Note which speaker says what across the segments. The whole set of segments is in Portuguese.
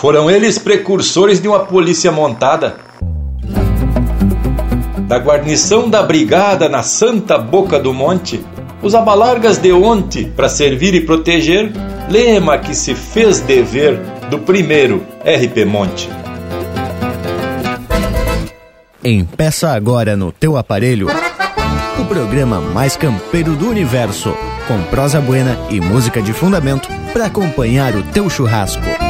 Speaker 1: Foram eles precursores de uma polícia montada. Da guarnição da brigada na santa boca do monte, os abalargas de onte para servir e proteger, lema que se fez dever do primeiro RP Monte.
Speaker 2: Empeça agora no teu aparelho o programa mais campeiro do universo, com prosa buena e música de fundamento para acompanhar o teu churrasco.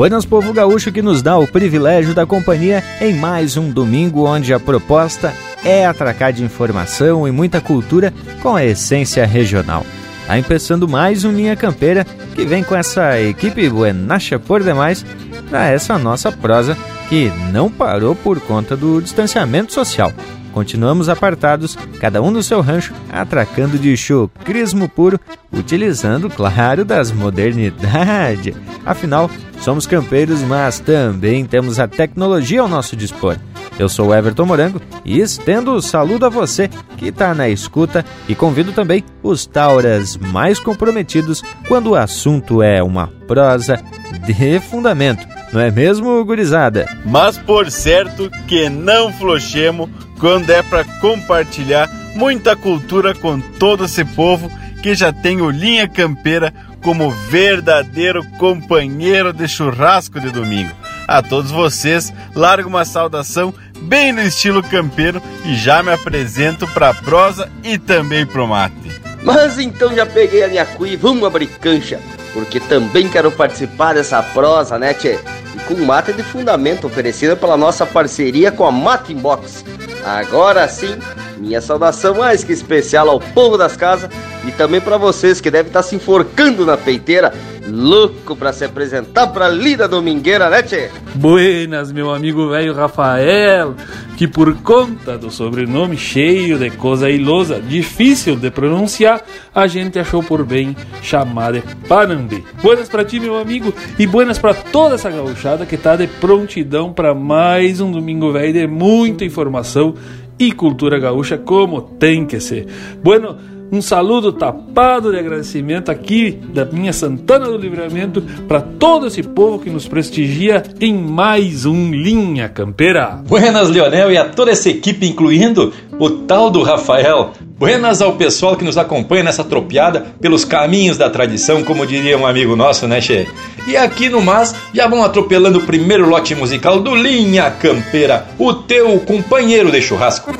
Speaker 2: Buenas Povo Gaúcho que nos dá o privilégio da companhia em mais um domingo onde a proposta é atracar de informação e muita cultura com a essência regional. Tá empeçando mais um Linha Campeira que vem com essa equipe buenacha por demais para essa nossa prosa que não parou por conta do distanciamento social. Continuamos apartados, cada um no seu rancho, atracando de chucrismo puro, utilizando, claro, das modernidades. Afinal, somos campeiros, mas também temos a tecnologia ao nosso dispor. Eu sou Everton Morango e estendo o saludo a você que está na escuta e convido também os tauras mais comprometidos quando o assunto é uma prosa de fundamento. Não é mesmo, gurizada?
Speaker 3: Mas por certo que não flochemos quando é para compartilhar muita cultura com todo esse povo que já tem o Linha Campeira como verdadeiro companheiro de churrasco de domingo. A todos vocês, largo uma saudação bem no estilo campeiro e já me apresento para prosa e também pro mate.
Speaker 4: Mas então já peguei a minha cuia e vamos abrir cancha, porque também quero participar dessa prosa, né, tchê? E com mate de fundamento oferecida pela nossa parceria com a Mate Box. Agora sim, minha saudação mais que especial ao povo das casas e também para vocês que devem estar se enforcando na peiteira, louco para se apresentar pra lida domingueira, né, tchê?
Speaker 5: Buenas, meu amigo velho Rafael, que por conta do sobrenome cheio de coisa ilosa, difícil de pronunciar, a gente achou por bem chamar de Panambi. Buenas para ti, meu amigo, e buenas para toda essa gauchada que tá de prontidão para mais um domingo velho de muita informação e cultura gaúcha como tem que ser. Bueno, um saludo tapado de agradecimento aqui da minha Santana do Livramento para todo esse povo que nos prestigia em mais um Linha Campeira.
Speaker 1: Buenas, Leonel, e a toda essa equipe, incluindo o tal do Rafael. Buenas ao pessoal que nos acompanha nessa tropiada pelos caminhos da tradição, como diria um amigo nosso, né, Che? E aqui no Mas já vão atropelando o primeiro lote musical do Linha Campeira, o teu companheiro de churrasco.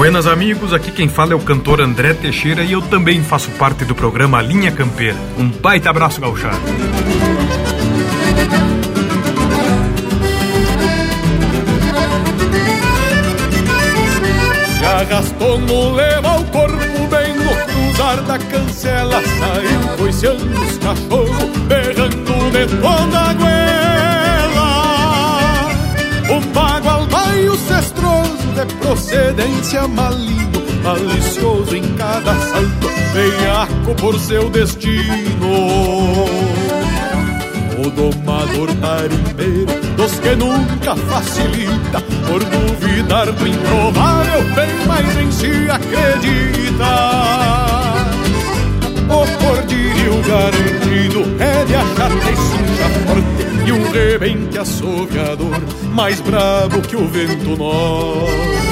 Speaker 6: Buenas amigos, aqui quem fala é o cantor André Teixeira e eu também faço parte do programa Linha Campeira. Um baita abraço gauchado.
Speaker 7: Se arrastou no leva o corpo bem no cruzar da cancela Saiu coiceando os cachorros, berrando de toda a goela de procedência maligno Malicioso em cada salto, veiaco por seu destino. O domador tarimbeiro dos que nunca facilita Por duvidar do improvável, bem mais em si acredita O cordilho garantido. É de achar que suja forte E um rebente assoviador mais bravo que o vento norte.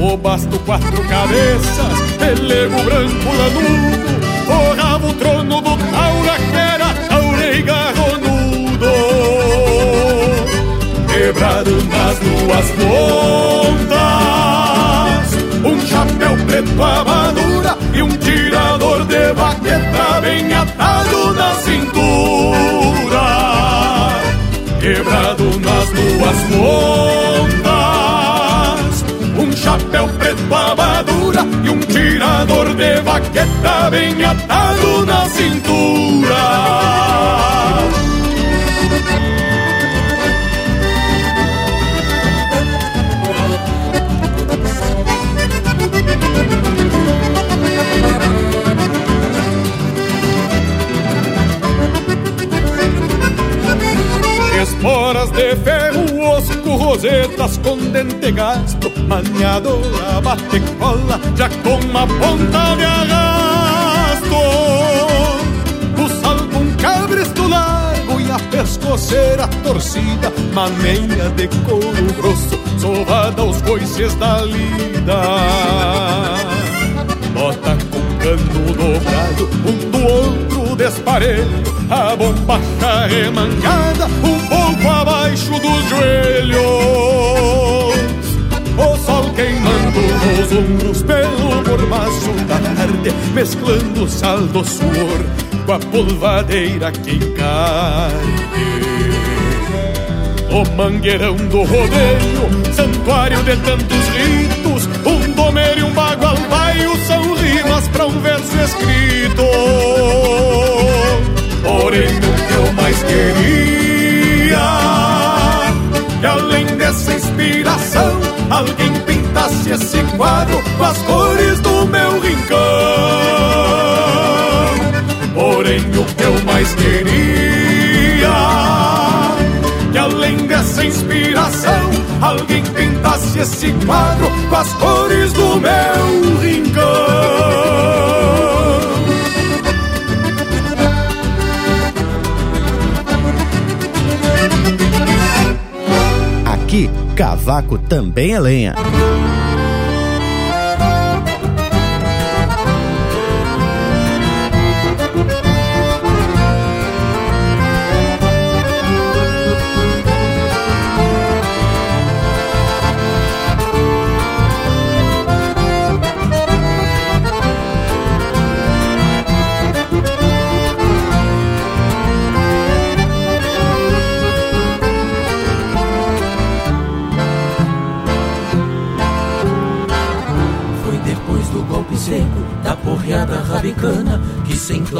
Speaker 7: O basto quatro cabeças, pelego branco lanudo Forrava o trono do taura que era taure e garronudo. Quebrado nas duas pontas chapéu preto à madura E um tirador de baqueta bem atado na cintura. Quebrado nas duas pontas. Um chapéu preto à madura E um tirador de baqueta bem atado na cintura de ferro, osco, rosetas com dente gasto Maniadora, bate cola, já com uma ponta de arrasto. O salvo, um cabresto largo e a pescoceira torcida Maneia de couro grosso, sovada aos coices da lida. Bota com cano dobrado, um do outro desparelho A bombacha remangada, um pouco abaixo dos joelhos O sol queimando nos ombros pelo mormaço da tarde Mesclando sal do suor com a polvadeira que encarne o mangueirão do rodeio, santuário de tantos ritos, um domer e um bagual são rimas para um verso escrito. Porém, o que eu mais queria, que além dessa inspiração, alguém pintasse esse quadro com as cores do meu rincão. Porém, o que eu mais queria que além dessa inspiração alguém pintasse esse quadro com as cores do meu rincão.
Speaker 2: Cavaco também é lenha.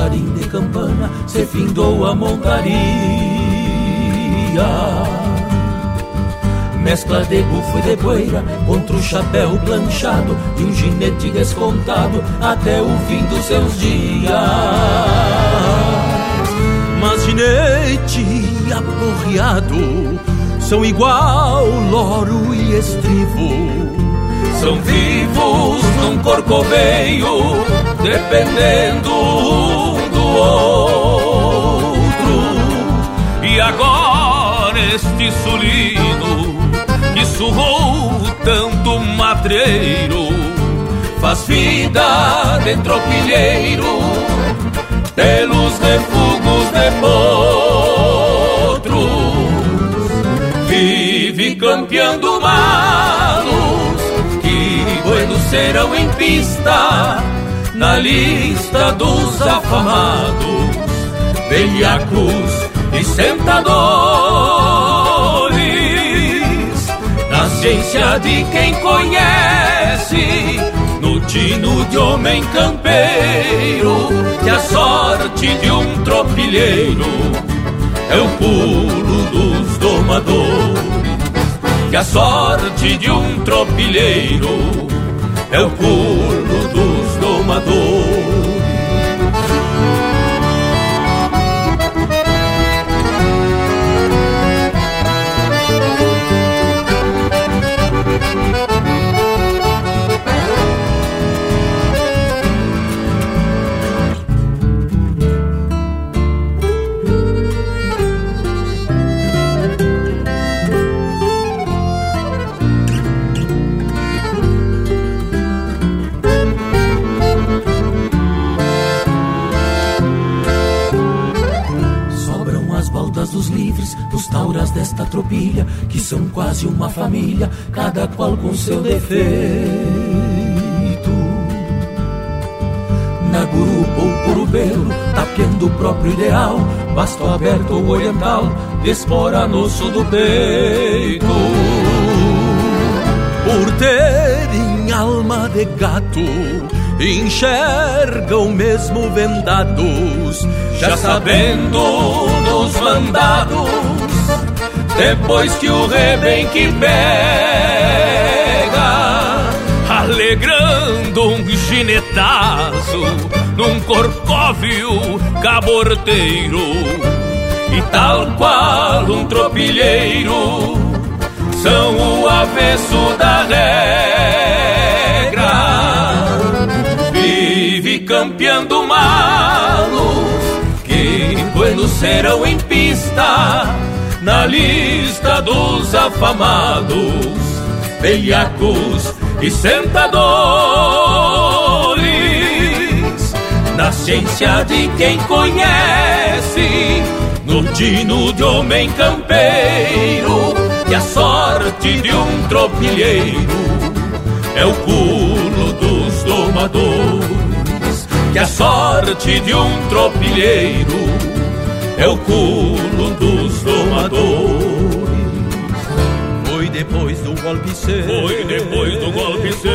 Speaker 8: Clarim de campana se findou a montaria. Mescla de bufo e de poeira contra o chapéu planchado de um ginete descontado até o fim dos seus dias. Mas ginete aporreado são igual loro e estribo são vivos num corcoveio, dependendo do outro. E agora este sulino que surrou tanto matreiro faz vida de tropilheiro pelos refugos de potros. Vive campeando malos Buenos serão em pista, na lista dos afamados, velhacos e sentadores, na ciência de quem conhece, no tino de homem campeiro, que a sorte de um tropilheiro é o pulo dos domadores. Que a sorte de um tropilheiro é o pulo dos tauras desta tropilha, que são quase uma família, cada qual com seu defeito. Na gurupa ou curubelo, tapeando o próprio ideal, basto aberto ou oriental, despora sul do peito. Por terem alma de gato, enxergam mesmo vendados, já sabendo nos mandados depois que o rebenque pega, alegrando um ginetazo num corcóvio caborteiro, e tal qual um tropilheiro, são o avesso da regra. Vive campeando malos que buenos serão em pista na lista dos afamados, velhacos e sentadores, na ciência de quem conhece, no tino de homem campeiro, que a sorte de um tropilheiro é o pulo dos domadores, que a sorte de um tropilheiro é o culo dos domadores. Foi depois do golpe seco. Foi depois do golpe seco.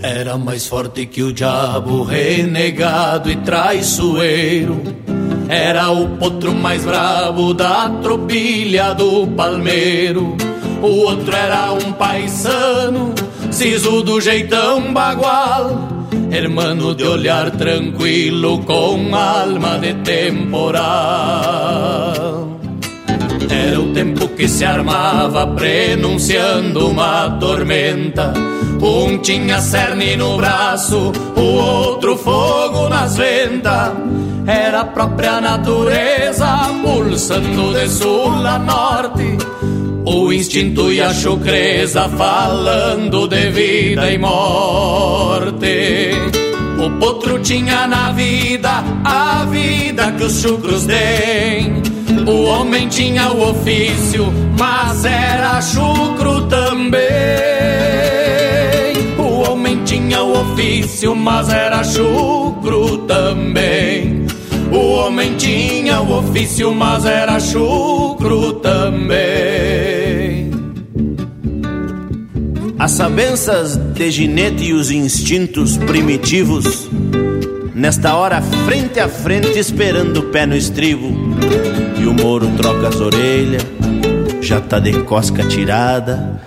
Speaker 8: Era mais forte que o diabo, renegado e traiçoeiro. Era o potro mais bravo da tropilha do palmeiro. O outro era um paisano, siso do jeitão bagual. Hermano de olhar tranquilo, com alma de temporal. Era o tempo que se armava prenunciando uma tormenta. Um tinha cerne no braço, o outro fogo nas ventas. Era a própria natureza pulsando de sul a norte. O instinto e a chucreza falando de vida e morte. O potro tinha na vida a vida que os chucros têm. O homem tinha o ofício, mas era chucro também. O homem tinha o ofício, mas era chucro também. O homem tinha o ofício, mas era chucro também.
Speaker 9: As sabenças de ginete e os instintos primitivos, nesta hora frente a frente, esperando o pé no estribo. E o moro troca as orelhas, já tá de cosca tirada,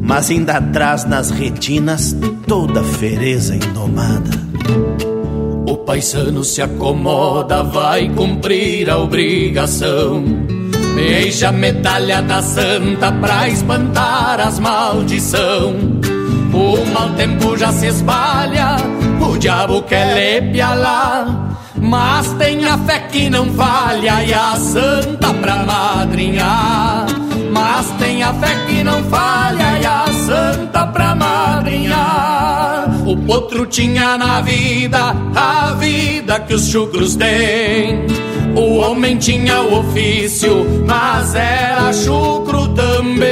Speaker 9: mas ainda traz nas retinas toda fereza indomada.
Speaker 8: O paisano se acomoda, vai cumprir a obrigação. Beija a medalha da santa pra espantar as maldição. O mau tempo já se espalha, o diabo quer lhe lá. Mas tem a fé que não falha e a santa pra madrinhar. Mas tem a fé que não falha e a santa pra madrinhar. O potro tinha na vida a vida que os chucros têm. O homem tinha o ofício, mas era chucro também.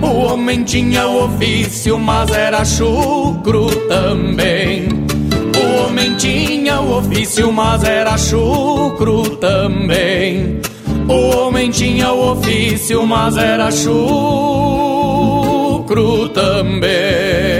Speaker 8: O homem tinha o ofício, mas era chucro também. O homem tinha o ofício, mas era chucro também. O homem tinha o ofício, mas era chucro também.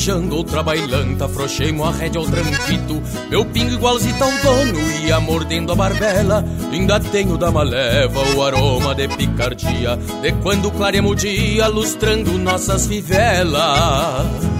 Speaker 8: Farejando outra bailanta, afrouxei-mo a rédea ao tranquito. Meu pingo igualzito ao dono, ia mordendo a barbela. Ainda tenho da maleva o aroma de picardia De quando claremos o dia, lustrando nossas fivelas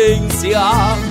Speaker 8: querência.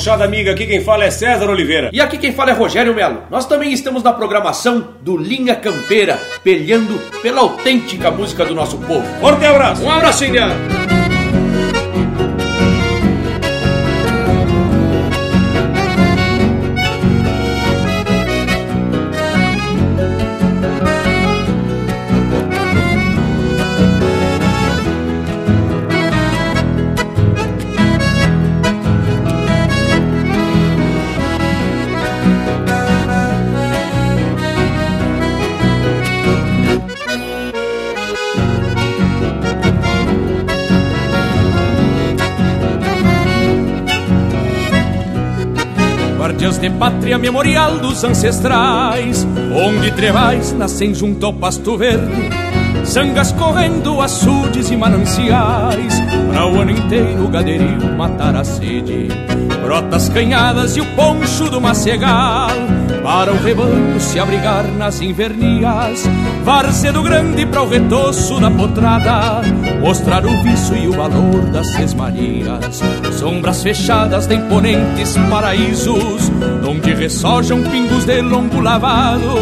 Speaker 10: Gauchada amiga, aqui quem fala é César Oliveira.
Speaker 11: E aqui quem fala é Rogério Melo. Nós também estamos na programação do Linha Campeira, pelhando pela autêntica música do nosso povo.
Speaker 10: Forte abraço!
Speaker 11: Um abraço, Indiano!
Speaker 12: De pátria memorial dos ancestrais, onde trevais nascem junto ao pasto verde, sangas correndo, açudes e mananciais, para o ano inteiro o gaderio matar a sede, brotas canhadas e o poncho do macegal, para o rebanho se abrigar nas invernias, varzedo grande para o retoço da potrada, mostrar o vício e o valor das sesmarias, sombras fechadas de imponentes paraísos, onde ressojam pingos de longo lavado,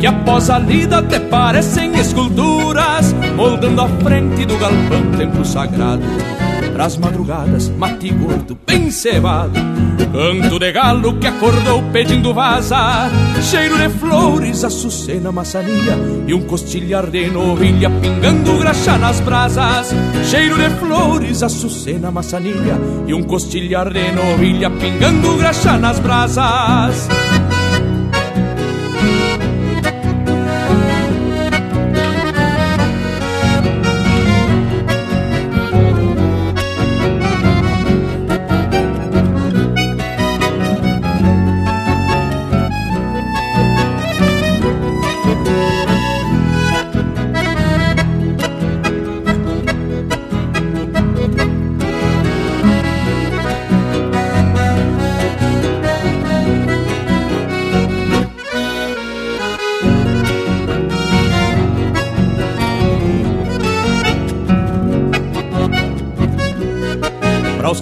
Speaker 12: que após a lida até parecem esculturas, moldando a frente do galpão templo sagrado. Pras madrugadas, mate gordo, bem cevado, Canto de galo que acordou pedindo vaza Cheiro de flores, açucena, maçania E um costilhar de novilha pingando graxa nas brasas. Cheiro de flores, açucena, maçania E um costilhar de novilha pingando graxa nas brasas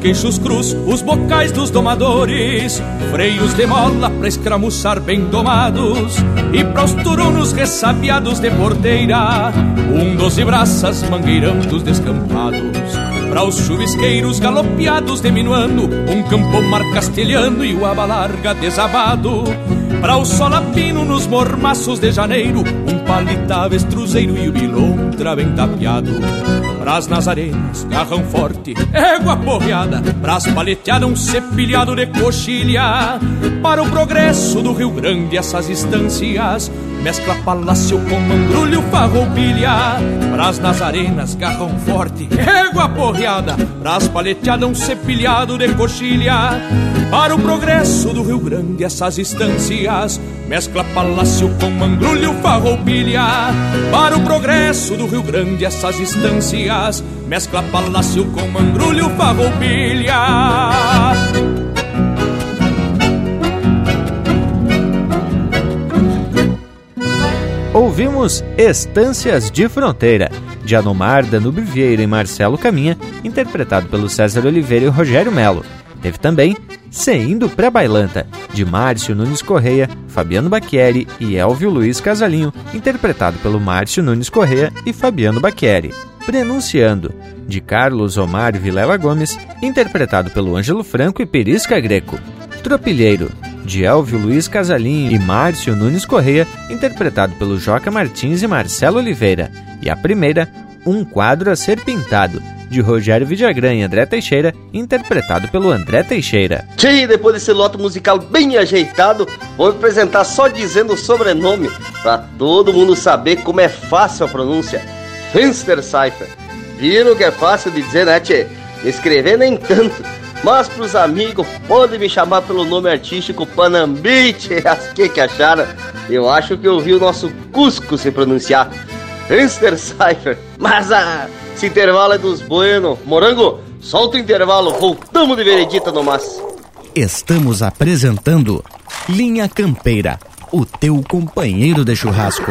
Speaker 12: queixos cruz, os bocais dos domadores, freios de mola pra escramuçar bem domados, e pros turunos ressabiados de porteira, um doze braças mangueirando descampados. Para os chuvisqueiros galopeados de minuano, um campo mar castelhano e o aba larga desabado. Para o solapino nos mormaços de janeiro, um palita avestruzeiro e o bilontra bem tapeado. Pras nazarenas, garrão forte, égua porreada Pras paleteadas, um cepilhado de coxilha. Para o progresso do Rio Grande, essas instâncias Mescla palácio com mangrulho, farroupilha. Pras nazarenas, garrão forte, égua porreada Pras paleteadas, um cepilhado de coxilha. Para o progresso do Rio Grande, essas instâncias Mescla palácio com mangrulho, farroupilha. Para o progresso do Rio Grande, essas instâncias. Mescla palácio com mangrulho, farroupilha.
Speaker 2: Ouvimos Estâncias de Fronteira, de Anomar Danube Vieira e Marcelo Caminha, interpretado pelo César Oliveira e Rogério Melo. Teve também Se Indo Pra Bailanta, de Márcio Nunes Correia, Fabiano Bacchieri e Elvio Luiz Casalinho, interpretado pelo Márcio Nunes Correia e Fabiano Bacchieri. Prenunciando, de Carlos Omar Vilela Gomes, interpretado pelo Ângelo Franco e Perisca Greco. Tropilheiro, de Elvio Luiz Casalim e Márcio Nunes Correia, interpretado pelo Joca Martins e Marcelo Oliveira. E a primeira, Um Quadro a Ser Pintado, de Rogério Vidagrã e André Teixeira, interpretado pelo André Teixeira.
Speaker 4: Tchê, depois desse lote musical bem ajeitado, vou apresentar só dizendo o sobrenome, para todo mundo saber como é fácil a pronúncia. Finstercipher. Viram que é fácil de dizer, né, tchê? Escrever nem tanto. Mas pros amigos, podem me chamar pelo nome artístico Panambi, tchê. As que que acharam? Eu acho que eu vi o nosso Cusco se pronunciar. Finstercipher. Mas ah, esse intervalo é dos bueno. Morango, solta o intervalo, voltamos de veredita no mas.
Speaker 13: Estamos apresentando Linha Campeira, o teu companheiro de churrasco.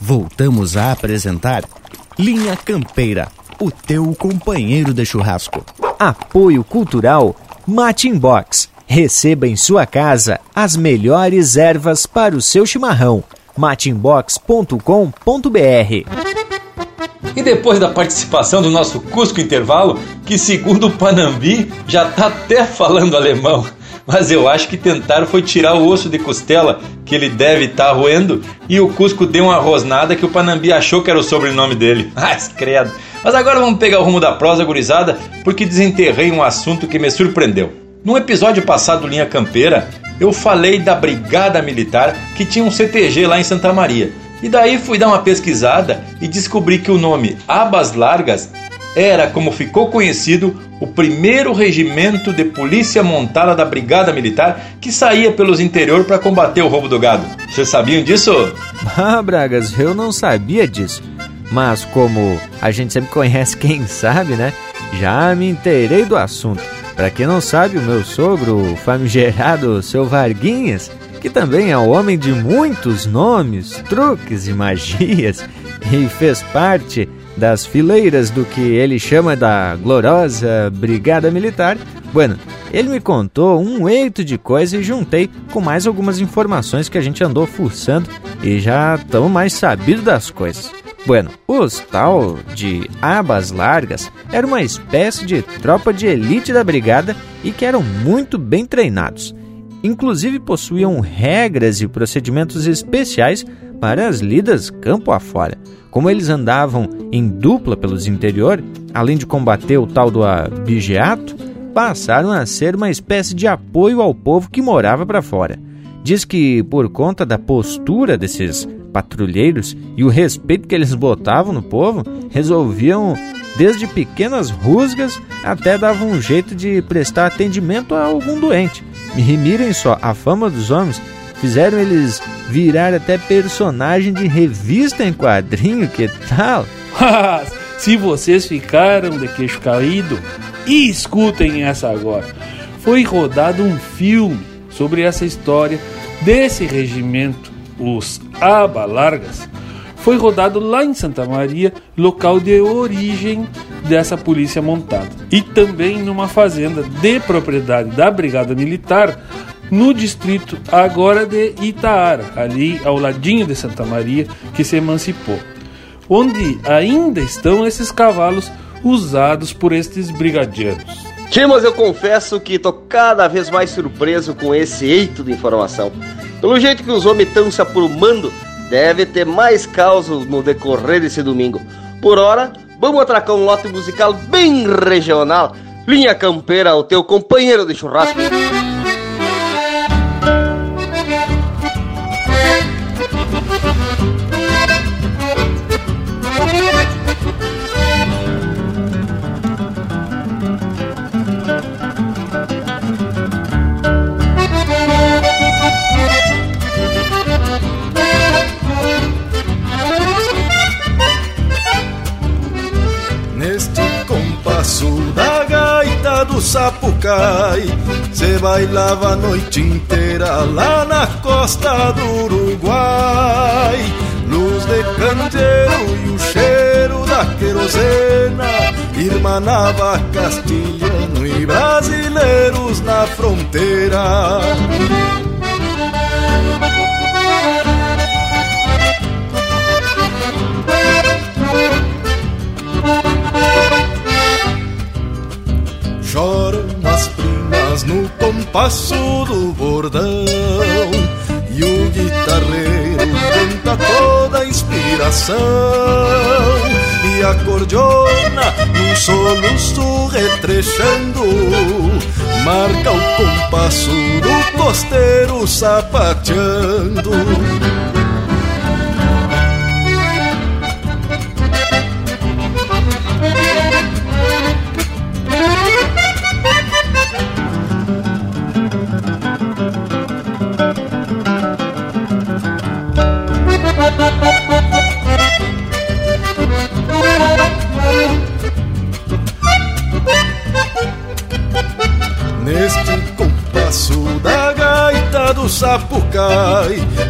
Speaker 13: Voltamos a apresentar Linha Campeira, o teu companheiro de churrasco.
Speaker 2: Apoio Cultural Mate Box. Receba em sua casa as melhores ervas para o seu chimarrão. matinbox.com.br
Speaker 1: E depois da participação do nosso Cusco Intervalo, que segundo o Panambi já tá até falando alemão mas eu acho que tentaram foi tirar o osso de costela que ele deve estar tá roendo e o Cusco deu uma rosnada que o Panambi achou que era o sobrenome dele. Ai, credo. Mas agora vamos pegar o rumo da prosa gurizada porque desenterrei um assunto que me surpreendeu. Num episódio passado do Linha Campeira, eu falei da Brigada Militar que tinha um CTG lá em Santa Maria. E daí fui dar uma pesquisada e descobri que o nome Abas Largas era, como ficou conhecido, o primeiro regimento de polícia montada da Brigada Militar que saía pelos interior para combater o roubo do gado. Vocês sabiam disso?
Speaker 2: Ah, Bragas, eu não sabia disso. Mas como a gente sempre conhece quem sabe, né? Já me inteirei do assunto. Para quem não sabe, o meu sogro, o famigerado seu Varguinhas, que também é um homem de muitos nomes, truques e magias, e fez parte das fileiras do que ele chama da gloriosa Brigada Militar, bueno, ele me contou um eito de coisa e juntei com mais algumas informações que a gente andou fuçando e já estamos mais sabidos das coisas. Bueno, os tal de abas largas era uma espécie de tropa de elite da brigada e que eram muito bem treinados. Inclusive possuíam regras e procedimentos especiais para as lidas campo afora. Como eles andavam em dupla pelos interior, além de combater o tal do abigeato, passaram a ser uma espécie de apoio ao povo que morava para fora. Diz que por conta da postura desses patrulheiros e o respeito que eles botavam no povo, resolviam desde pequenas rusgas até davam um jeito de prestar atendimento a algum doente. E mirem só, a fama dos homens Fizeram eles virar até personagem de revista em quadrinho, que tal?
Speaker 5: Se vocês ficaram de queixo caído, escutem essa agora. Foi rodado um filme sobre essa história desse regimento, os Abalargas. Foi rodado lá em Santa Maria, local de origem dessa polícia montada. E também numa fazenda de propriedade da Brigada Militar, no distrito agora de Itaara, ali ao ladinho de Santa Maria, que se emancipou, onde ainda estão esses cavalos usados por estes brigadianos.
Speaker 4: Timas, eu confesso que tô cada vez mais surpreso com esse eito de informação. Pelo jeito que os homens estão se aprumando, deve ter mais causos no decorrer desse domingo. Por hora, vamos atracar um lote musical bem regional. Linha Campeira, o teu companheiro de churrasco.
Speaker 14: Sapucai Se bailava a noite inteira lá na costa do Uruguai. Luz de candeeiro e o cheiro da querosena. Irmanava castilhano e brasileiros na fronteira Choram as primas no compasso do bordão. E o guitarreiro canta toda a inspiração. E a cordiona num soluço retrechando. Marca o compasso do costeiro sapateando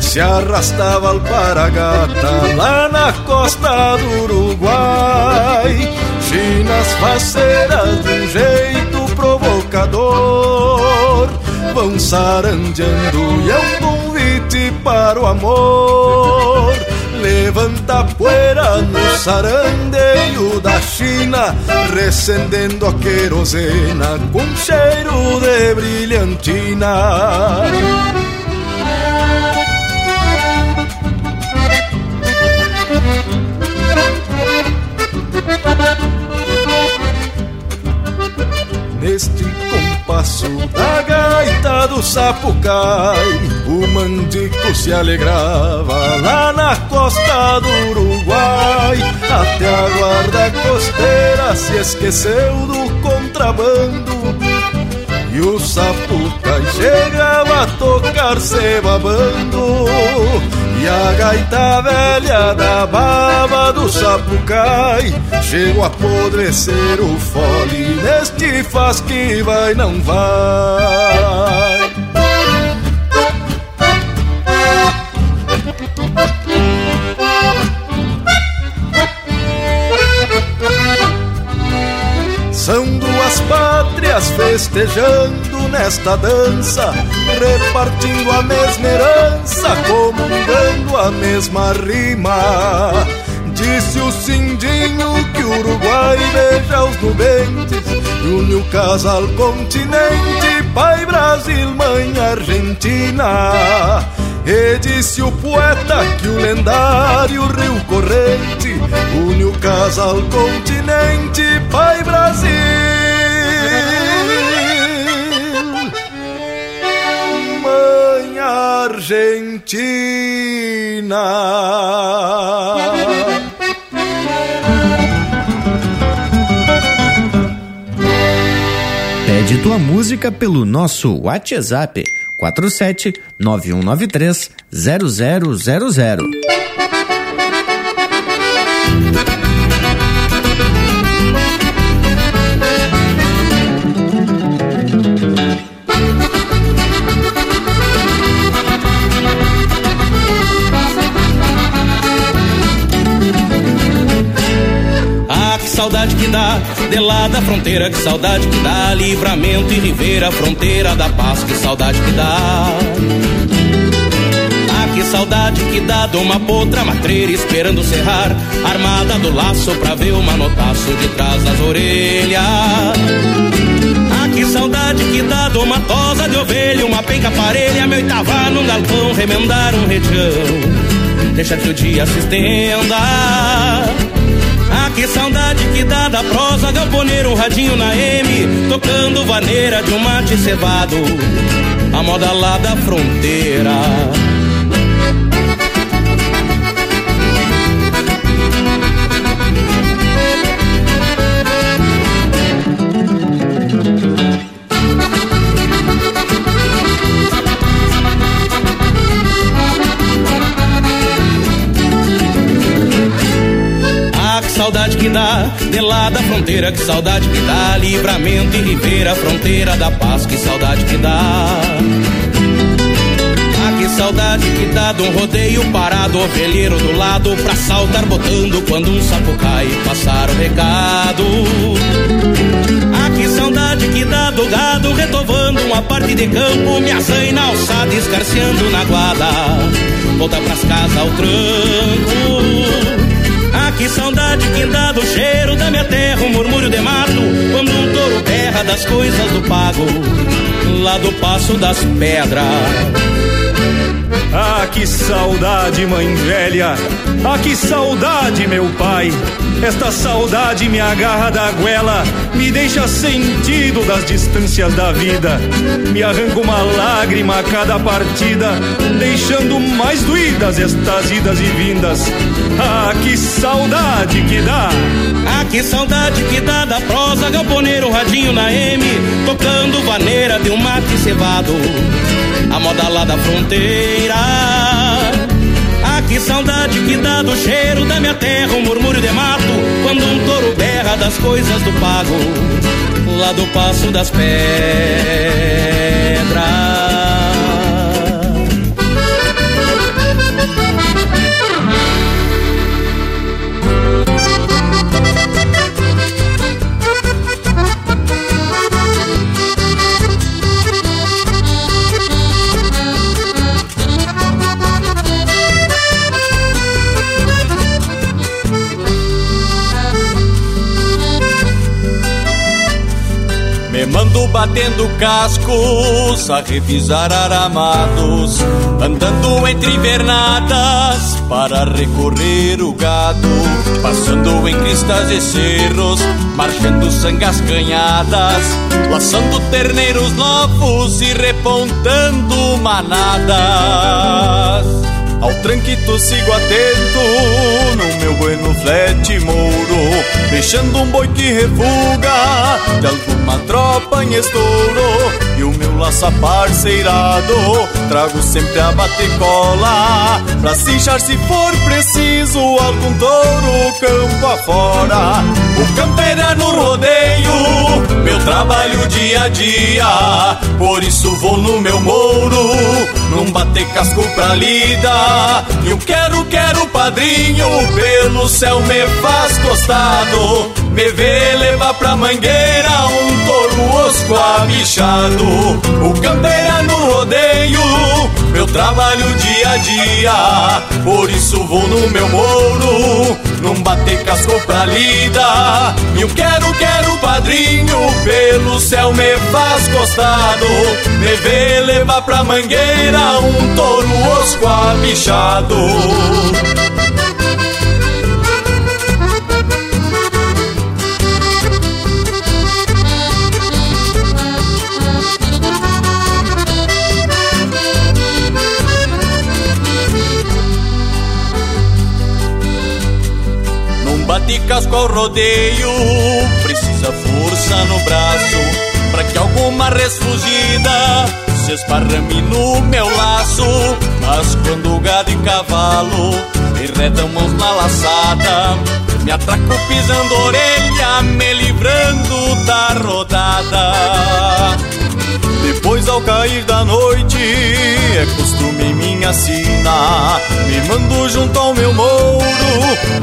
Speaker 14: Se arrastava alparagata lá na costa do Uruguai Chinas faceiras de um jeito provocador Vão sarandeando e é um convite para o amor. Levanta poeira no sarandeio da China Recendendo a querosena com cheiro de brilhantina da gaita do Sapucai O mandico se alegrava lá na costa do Uruguai. Até a guarda costeira se esqueceu do contrabando e o Sapucai chegava a tocar se babando E a gaita velha da baba do Sapucai Chegou a apodrecer o fole. Neste faz que vai, não vai festejando nesta dança, repartindo a mesma herança, comungando a mesma rima. Disse o Cindinho que o Uruguai beija os nubentes, une o casal continente, pai Brasil, mãe Argentina. E disse o poeta que o lendário Rio Corrente une o casal continente, pai Brasil, Argentina.
Speaker 2: Pede tua música pelo nosso WhatsApp 47 9193 0000.
Speaker 15: Saudade que dá de lá da fronteira, que saudade que dá livramento e ribeira, fronteira da paz, que saudade que dá. Ah, que saudade que dá de uma potra matreira esperando serrar, armada do laço pra ver o manotaço de trás das orelhas. Ah, que saudade que dá de uma tosa de ovelha, uma penca parelha, meu Itavá num galpão, remendar um retião. Deixa que o dia se estenda. Que saudade que dá da prosa galponeiro, um radinho na M, tocando vaneira de um mate cevado, a moda lá da fronteira. Que dá, de lá da fronteira, que saudade que dá, livramento e ribeira, fronteira da paz, que saudade que dá. Ah, que saudade que dá de um rodeio parado, ovelheiro do lado, pra saltar botando quando um sapo cai, passar o recado. Ah, que saudade que dá do gado, retovando uma parte de campo, me azaina alçada, escarceando na guarda, volta pras casas ao tranco. Que saudade que dá do cheiro da minha terra, um murmúrio de mato, quando um touro berra das coisas do pago, lá do passo das pedras.
Speaker 14: Ah, que saudade, mãe velha! Ah, que saudade, meu pai! Esta saudade me agarra da goela, me deixa sentido das distâncias da vida, me arranca uma lágrima a cada partida, deixando mais doídas estas idas e vindas. Ah, que saudade que dá!
Speaker 15: Ah, que saudade que dá da prosa, galponeiro, radinho na M, tocando vaneira de um mate cevado, a moda lá da fronteira. Ah, que saudade que dá do cheiro da minha terra, um murmúrio de mato, quando um touro berra das coisas do pago, lá do passo das pedras.
Speaker 16: Batendo cascos a revisar aramados, andando entre invernadas para recorrer o gado, passando em cristas e cerros, marchando sangas canhadas, laçando terneiros novos e repontando manadas. Ao tranquito sigo atento no meu bueno flete mouro, deixando um boi que refuga de alguma tropa em estouro. E o meu laço aparceirado, trago sempre a batecola, pra cinchar se for preciso algum touro campo afora. O campeira no rodeio, meu trabalho dia a dia, por isso vou no meu mouro, num bater casco pra lida. Eu quero, quero padrinho, pelo céu me faz costado. Me vê levar pra mangueira um touro osco abichado. O campeira no rodeio, meu trabalho dia a dia. Por isso vou no meu mouro, num bater casco pra lida. E eu quero, quero padrinho, pelo céu me faz costado. Me vê levar pra mangueira um touro osco abichado. Ao rodeio, precisa força no braço, pra que alguma res fugida se esparrame no meu laço. Mas quando gado e cavalo enredam mãos na laçada, me atraco pisando orelha, me livrando da rodada. Depois ao cair da noite, é costume minha sina, me mando junto ao meu mouro,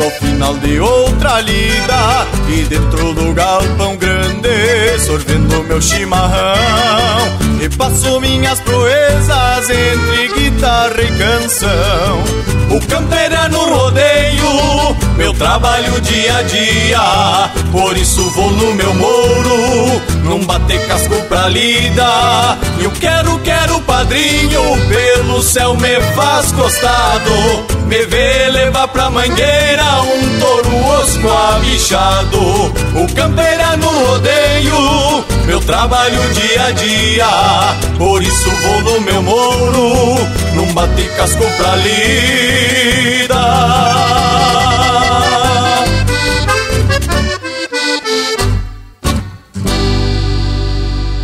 Speaker 16: ao final de outra lida, e dentro do galpão grande, sorvendo meu chimarrão, repasso minhas proezas entre guitarra e canção. O campeira no rodeio, meu trabalho dia a dia, por isso vou no meu mouro, num bater casco pra lida. E eu quero, quero padrinho, pelo céu me faz costado. Me vê levar pra mangueira um touro osco abichado. O campeira no rodeio, meu trabalho dia a dia. Por isso vou no meu mouro, num bate casco pra lida.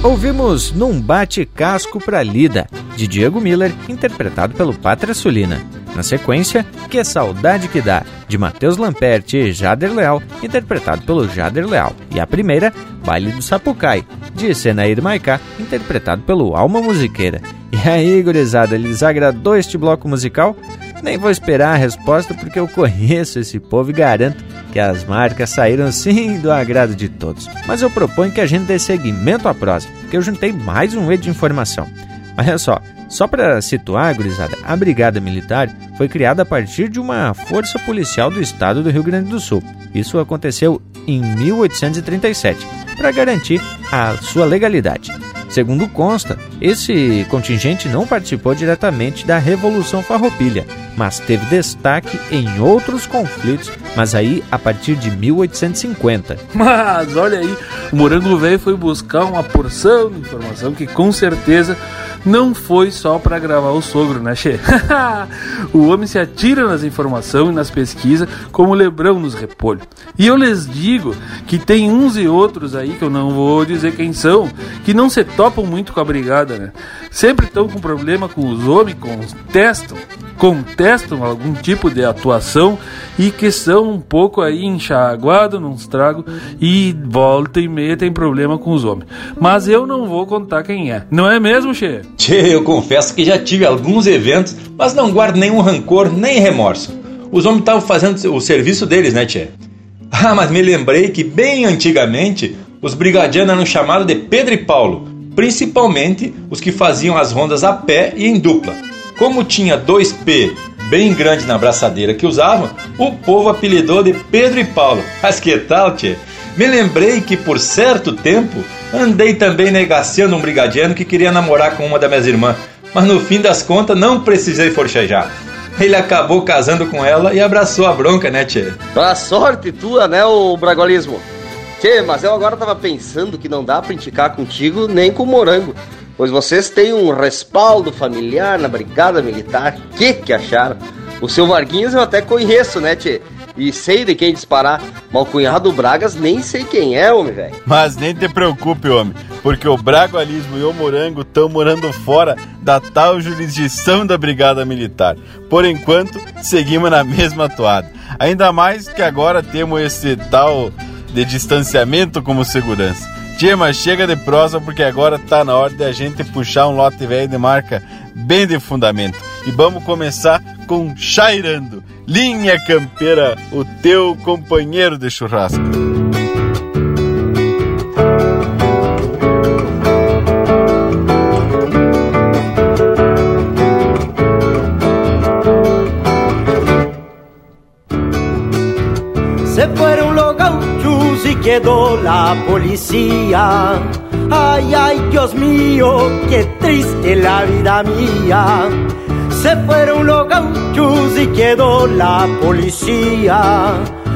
Speaker 2: Ouvimos Num Bate Casco pra Lida, de Diego Miller, interpretado pelo Pátria Sulina. Na sequência, Que Saudade Que Dá, de Matheus Lamperti e Jader Leal, interpretado pelo Jader Leal. E a primeira, Baile do Sapucai, de Senair Maicá, interpretado pelo Alma Musiqueira. E aí, gurizada, lhes agradou este bloco musical? Nem vou esperar a resposta porque eu conheço esse povo e garanto que as marcas saíram sim do agrado de todos. Mas eu proponho que a gente dê seguimento à prosa, porque eu juntei mais um E de informação. Olha só, só para situar, gurizada, a Brigada Militar foi criada a partir de uma força policial do estado do Rio Grande do Sul. Isso aconteceu em 1837, para garantir a sua legalidade. Segundo consta, esse contingente não participou diretamente da Revolução Farroupilha, mas teve destaque em outros conflitos, mas aí a partir de 1850.
Speaker 5: Mas olha aí, o Morango Velho foi buscar uma porção de informação que com certeza não foi só para gravar o sogro, né, Che? o homem se atira nas informações e nas pesquisas como lebrão nos repolhos. E eu lhes digo que tem uns e outros aí, que eu não vou dizer quem são, que não se topam muito com a brigada, né? Sempre estão com problema com os homens, contestam, contestam algum tipo de atuação e que são um pouco aí enxaguados num estrago e volta e meia tem problema com os homens. Mas eu não vou contar quem é. Não é mesmo, Che?
Speaker 1: Che, eu confesso que já tive alguns eventos, mas não guardo nenhum rancor nem remorso. Os homens estavam fazendo o serviço deles, né, Tchê? Ah, mas me lembrei que bem antigamente os brigadianos eram chamados de Pedro e Paulo, principalmente os que faziam as rondas a pé e em dupla. Como tinha dois P bem grandes na braçadeira que usavam, o povo apelidou de Pedro e Paulo. Mas que tal, tchê? Me lembrei que por certo tempo andei também negaciando um brigadiano que queria namorar com uma das minhas irmãs, mas no fim das contas não precisei forchejar. Ele acabou casando com ela e abraçou a bronca, né, Tchê?
Speaker 4: A sorte tua, né, o bragolismo? Tchê, mas eu agora tava pensando que não dá pra indicar contigo nem com o morango, pois vocês têm um respaldo familiar na brigada militar. Que que acharam? O seu Varguinhas eu até conheço, né, Tchê? E sei de quem disparar. Mas o cunhado Bragas nem sei quem é, homem, velho.
Speaker 3: Mas nem te preocupe, homem, porque o Bragualismo e o Morango estão morando fora da tal jurisdição da Brigada Militar. Por enquanto, seguimos na mesma toada. Ainda mais que agora temos esse tal de distanciamento como segurança. Tia, mas chega de prosa porque agora tá na hora de a gente puxar um lote velho de marca bem de fundamento. E vamos começar com Chairando, Linha Campeira, o teu companheiro de churrasco.
Speaker 17: Se fueron los gauchos y quedó la policía. Ay, ay, Dios mío, qué triste la vida mía. Se fueron los gauchos y quedó la policía.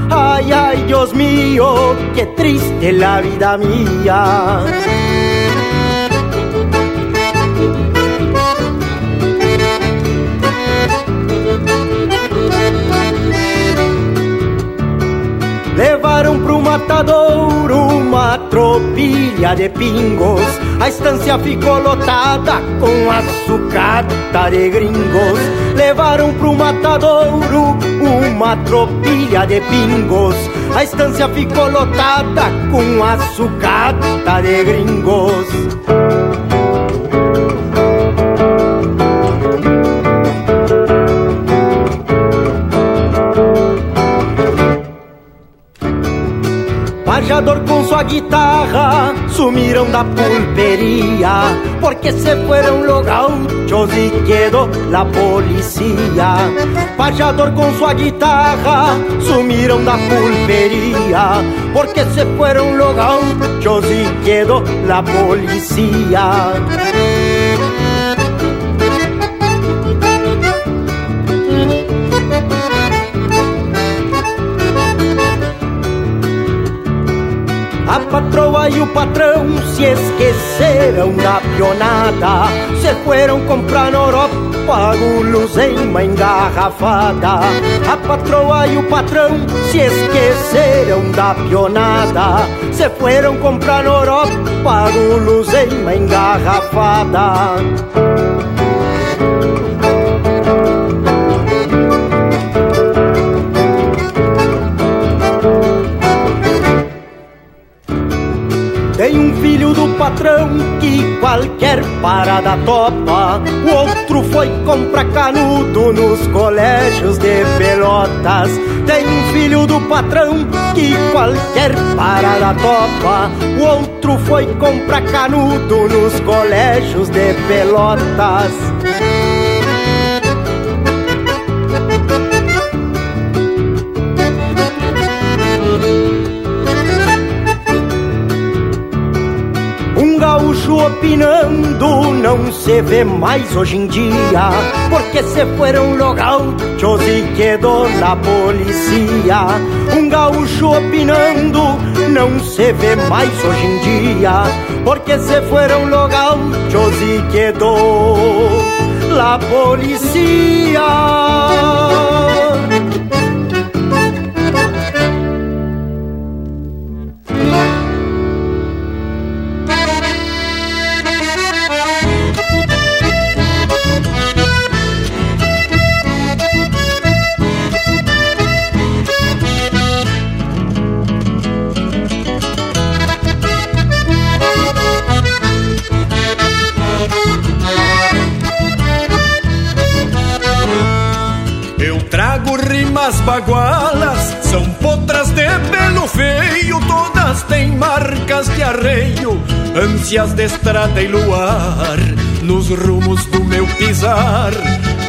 Speaker 17: Ay, ay, Dios mío, qué triste la vida mía. De pingos. A estância ficou lotada com a sucata de gringos. Levaram pro matadouro uma tropilha de pingos. A estância ficou lotada com a sucata de gringos. Pajador com sua guitarra sumiram da pulpería porque se fueron los gauchos y quedó la policía. Pajador con su guitarra sumiram da pulpería porque se fueron los gauchos y quedó la policía. A patroa e o patrão se esqueceram da pionada. Se foram comprar na Europa guloseima engarrafada. A patroa e o patrão se esqueceram da pionada. Se foram comprar na Europa guloseima engarrafada patrão que qualquer parada topa. O outro foi comprar canudo nos colégios de Pelotas. Tem um filho do patrão que qualquer parada topa. O outro foi comprar canudo nos colégios de Pelotas. Opinando não se vê mais hoje em dia, porque se fueron los gauchos e quedou na polícia. Um gaúcho opinando não se vê mais hoje em dia, porque se fueron los gauchos e quedou la polícia.
Speaker 12: Ânsias de estrada e luar, nos rumos do meu pisar.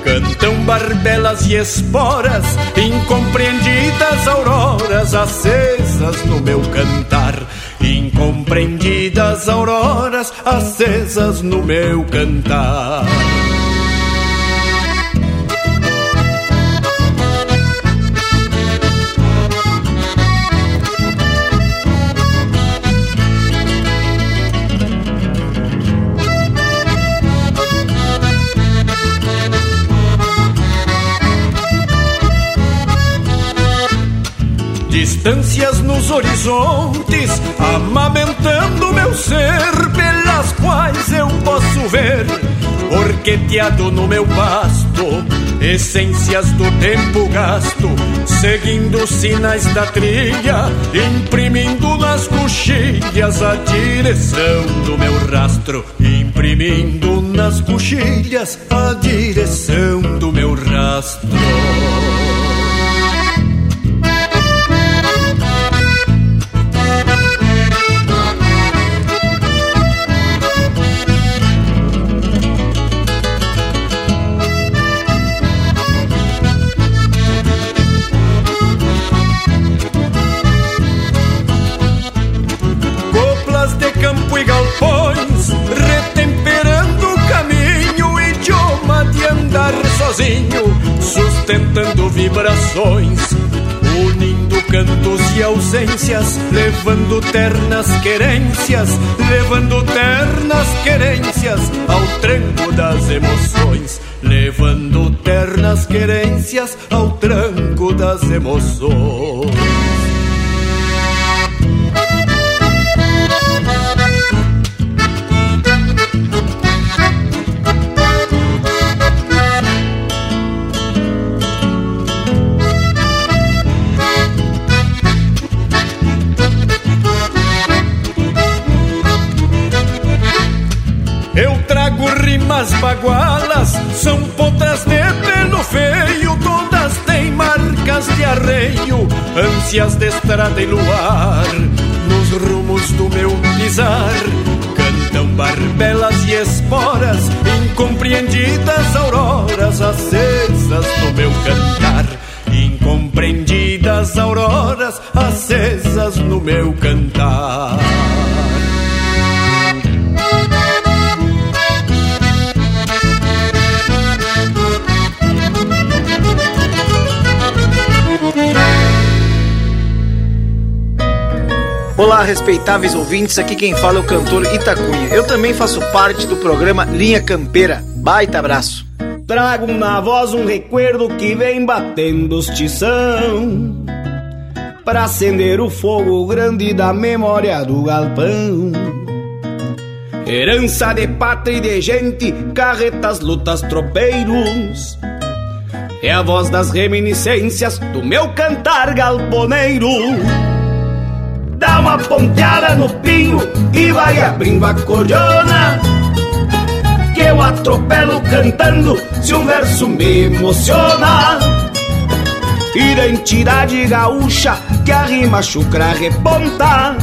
Speaker 12: Cantam barbelas e esporas, incompreendidas auroras acesas no meu cantar. Incompreendidas auroras acesas no meu cantar. Distâncias nos horizontes, amamentando meu ser, pelas quais eu posso ver, orqueteado no meu pasto, essências do tempo gasto, seguindo sinais da trilha, imprimindo nas coxilhas a direção do meu rastro, imprimindo nas coxilhas a direção do meu rastro. Sustentando vibrações, unindo cantos e ausências, levando ternas querências, levando ternas querências ao tranco das emoções, levando ternas querências ao tranco das emoções. Ânsias de estrada e luar. Nos rumos do meu pisar, cantam barbelas e esporas, incompreendidas auroras acesas no meu cantar. Incompreendidas auroras acesas no meu cantar.
Speaker 18: Respeitáveis ouvintes, aqui quem fala é o cantor Itacunha. Eu também faço parte do programa Linha Campeira. Baita abraço.
Speaker 19: Trago na voz um recuerdo que vem batendo os tição Pra acender o fogo grande da memória do galpão Herança de pátria e de gente, carretas, lutas, tropeiros É a voz das reminiscências do meu cantar galponeiro Dá uma ponteada no pinho e vai abrindo a cordiona Que eu atropelo cantando se um verso me emociona. Identidade gaúcha que a rima chucra reponta.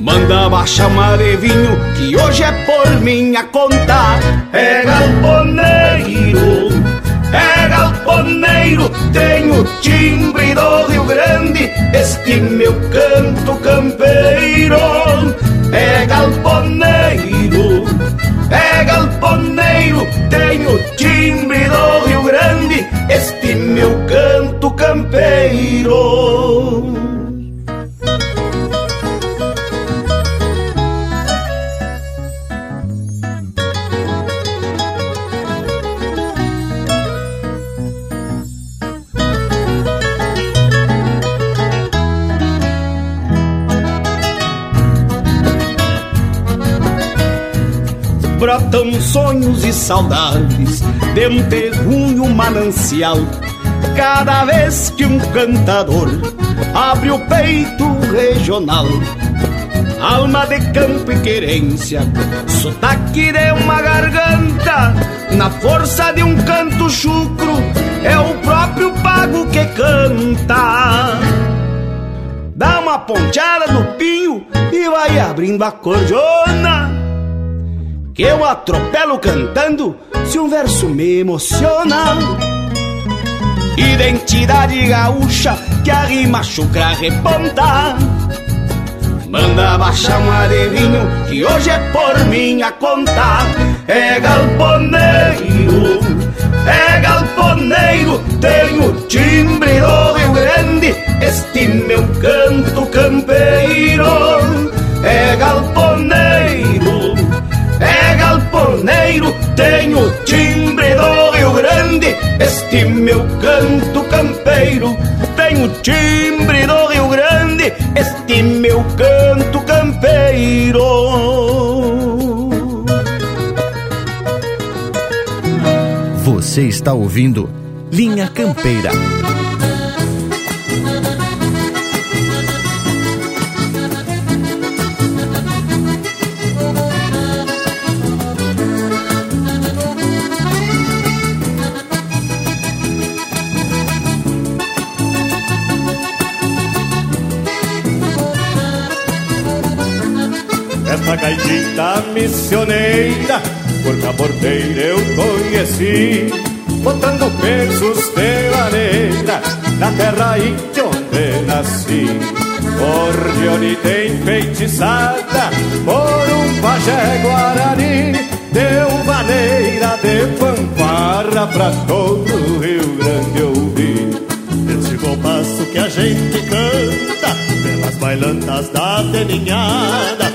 Speaker 19: Manda baixar uma de vinho que hoje é por minha conta. É galponeiro, galponeiro Tenho timbre do Rio Grande, este meu canto campeiro É manancial. Cada vez que um cantador abre o peito regional, alma de campo e querência, sotaque de uma garganta, na força de um canto chucro, é o próprio pago que canta. Dá uma ponteada no pinho e vai abrindo a cordiona que eu atropelo cantando se um verso me emociona. Identidade gaúcha que a rima chucra reponta. Manda baixar um arevinho que hoje é por minha conta. É galponeiro, é galponeiro, tenho timbre do Rio Grande, este meu canto campeiro. É galponeiro, galponeiro, tenho timbre do Rio Grande, este meu canto campeiro. Tenho timbre do Rio Grande, este meu canto campeiro.
Speaker 13: Você está ouvindo Linha Campeira.
Speaker 7: Missioneira, por cabordeira eu conheci, botando pesos de maneira na terra índia onde nasci. Cordeonita enfeitiçada por um pajé guarani, deu maneira de pamparra pra todo o Rio Grande ouvir. Esse compasso que a gente canta pelas bailantas da teninhada,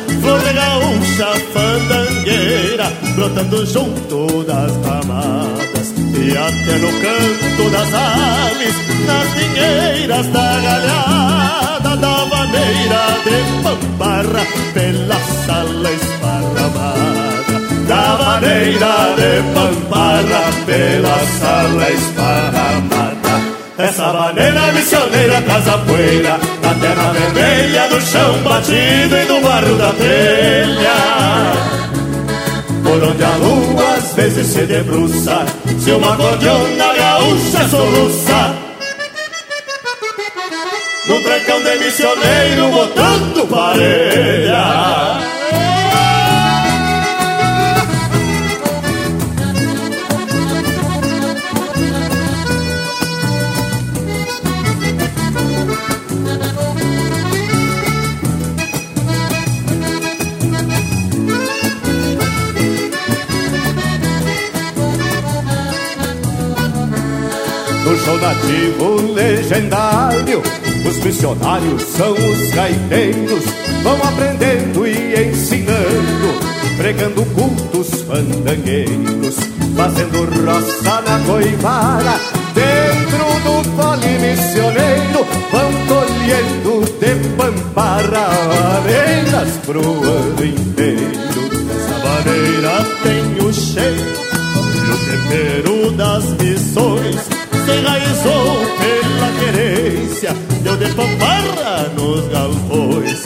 Speaker 7: brotando junto das ramadas e até no canto das aves, nas pinheiras da galhada, da maneira de pamparra pela sala esparramada, da maneira de pamparra pela sala esparramada. Essa maneira missioneira casa poeira Da terra vermelha, do chão batido e do barro da telha Por onde a lua às vezes se debruça Se uma cordiona gaúcha soluça. Num trancão de missioneiro botando parelha nativo legendário, os missionários são os gaiteiros, vão aprendendo e ensinando, pregando cultos fandangueiros, fazendo roça na coivara, dentro do fole missioneiro, vão colhendo de pamparra areias pro ano inteiro. Maneira tem o cheiro e o tempero das missões se enraizou pela querência, deu de pamparra nos galpões.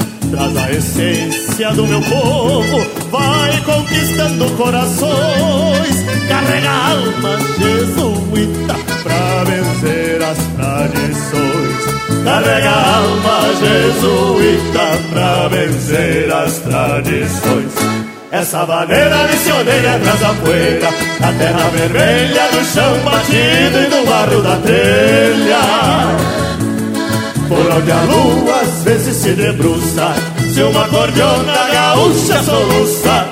Speaker 7: essência do meu povo vai conquistando corações. Carrega a alma jesuíta pra vencer as tradições. Carrega a alma jesuíta pra vencer as tradições. Essa maneira missioneira traz a poeira Da terra vermelha, do chão batido e do barro da telha Por onde a lua às vezes se debruça Se uma cordiona gaúcha soluça.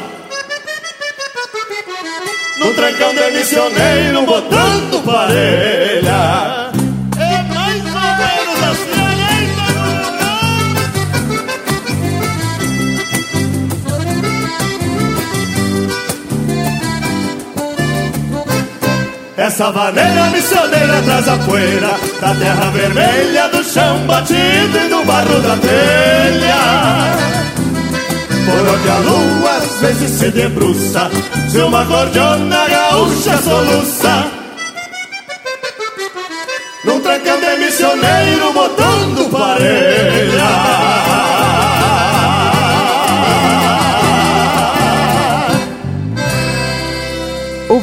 Speaker 7: Num trancão de missioneiro botando parelha Essa vaneira missioneira traz a poeira Da terra vermelha, do chão batido e do barro da telha. Por onde a lua às vezes se debruça Se uma gordiona gaúcha soluça. Num trancão de missioneiro botando parelha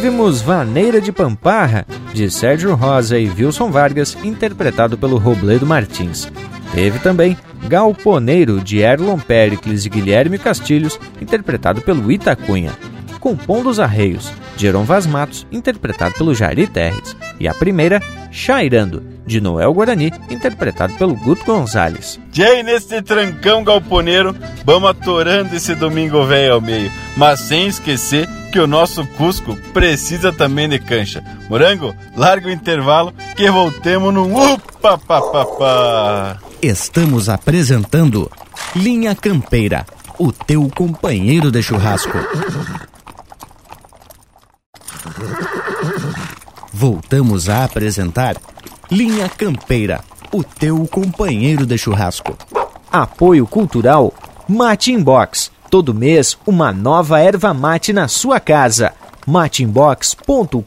Speaker 2: Ouvimos Vaneira de Pamparra, de Sérgio Rosa e Wilson Vargas, interpretado pelo Robledo Martins. Teve também Galponeiro, de Erlon Pericles e Guilherme Castilhos, interpretado pelo Itacunha. Compondo os Arreios, de Heron Vaz Matos, interpretado pelo Jari Terres. E a primeira, Chairando, de Noel Guarani, interpretado pelo Guto Gonzalez.
Speaker 3: Jay, nesse trancão galponeiro, vamos atorando esse domingo velho ao meio, mas sem esquecer que o nosso Cusco precisa também de cancha. Morango, larga o intervalo que voltemos no Upa Papapá.
Speaker 13: Estamos apresentando Linha Campeira, o teu companheiro de churrasco. Voltamos a apresentar Linha Campeira, o teu companheiro de churrasco.
Speaker 2: Apoio Cultural Mate Inbox todo mês uma nova erva mate na sua casa. mateinbox.com.br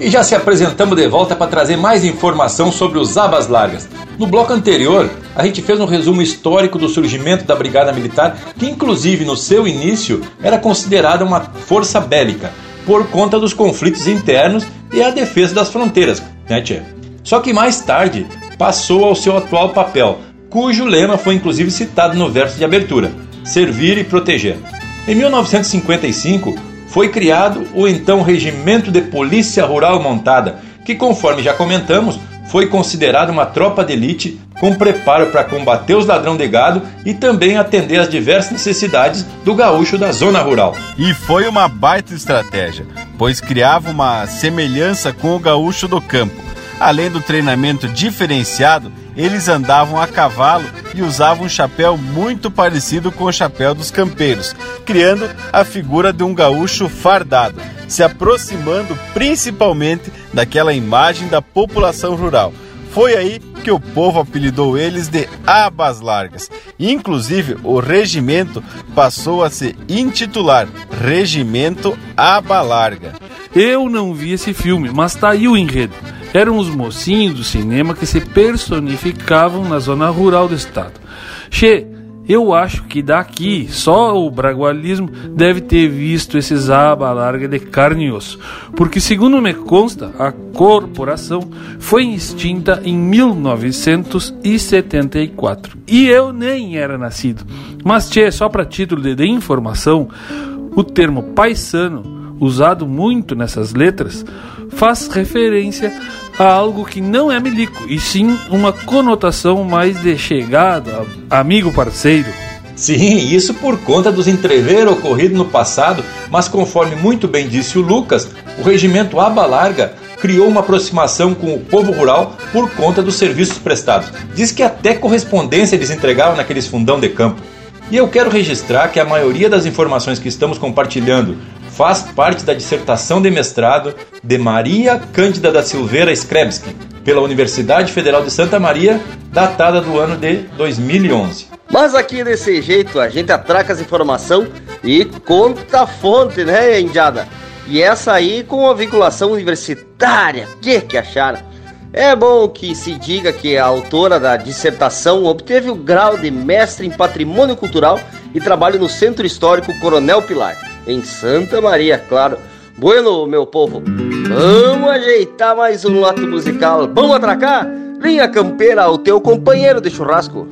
Speaker 1: E já se apresentamos de volta para trazer mais informação sobre os abas largas. No bloco anterior, a gente fez um resumo histórico do surgimento da Brigada Militar, que inclusive no seu início era considerada uma força bélica, por conta dos conflitos internos e a defesa das fronteiras, né, tchê? Só que mais tarde passou ao seu atual papel, cujo lema foi inclusive citado no verso de abertura: servir e proteger. Em 1955 foi criado o então Regimento de Polícia Rural Montada, que, conforme já comentamos, foi considerado uma tropa de elite com preparo para combater os ladrão de gado e também atender às diversas necessidades do gaúcho da zona rural.
Speaker 3: E foi uma baita estratégia, pois criava uma semelhança com o gaúcho do campo. Além do treinamento diferenciado, eles andavam a cavalo e usavam um chapéu muito parecido com o chapéu dos campeiros, criando a figura de um gaúcho fardado, se aproximando principalmente daquela imagem da população rural. Foi aí que o povo apelidou eles de Abas Largas. Inclusive, o regimento passou a se intitular Regimento Aba Larga.
Speaker 5: Eu não vi esse filme, mas tá aí o enredo eram os mocinhos do cinema que se personificavam na zona rural do estado. Che, eu acho que daqui só o bragualismo deve ter visto esses aba larga de carne e osso, porque segundo me consta, a corporação foi extinta em 1974 e eu nem era nascido. Mas tchê, só para título de, de informação, o termo paisano, usado muito nessas letras, faz referência a algo que não é milico, e sim uma conotação mais de chegada, amigo parceiro.
Speaker 1: Sim, isso por conta dos entrever ocorrido no passado, mas conforme muito bem disse o Lucas, o regimento Aba Larga criou uma aproximação com o povo rural por conta dos serviços prestados. Diz que até correspondência eles entregavam naqueles fundão de campo. E eu quero registrar que a maioria das informações que estamos compartilhando faz parte da dissertação de mestrado de Maria Cândida da Silveira Skrebsky, pela Universidade Federal de Santa Maria, datada do ano de 2011.
Speaker 4: Mas aqui desse jeito a gente atraca as informações e conta a fonte, né, Indiada? E essa aí com a vinculação universitária, que que acharam? É bom que se diga que a autora da dissertação obteve o grau de mestre em patrimônio cultural e trabalha no Centro Histórico Coronel Pilar, em Santa Maria, claro. Bueno, meu povo, vamos ajeitar mais um lote musical. Vamos atracar? Linha Campeira, o teu companheiro de churrasco.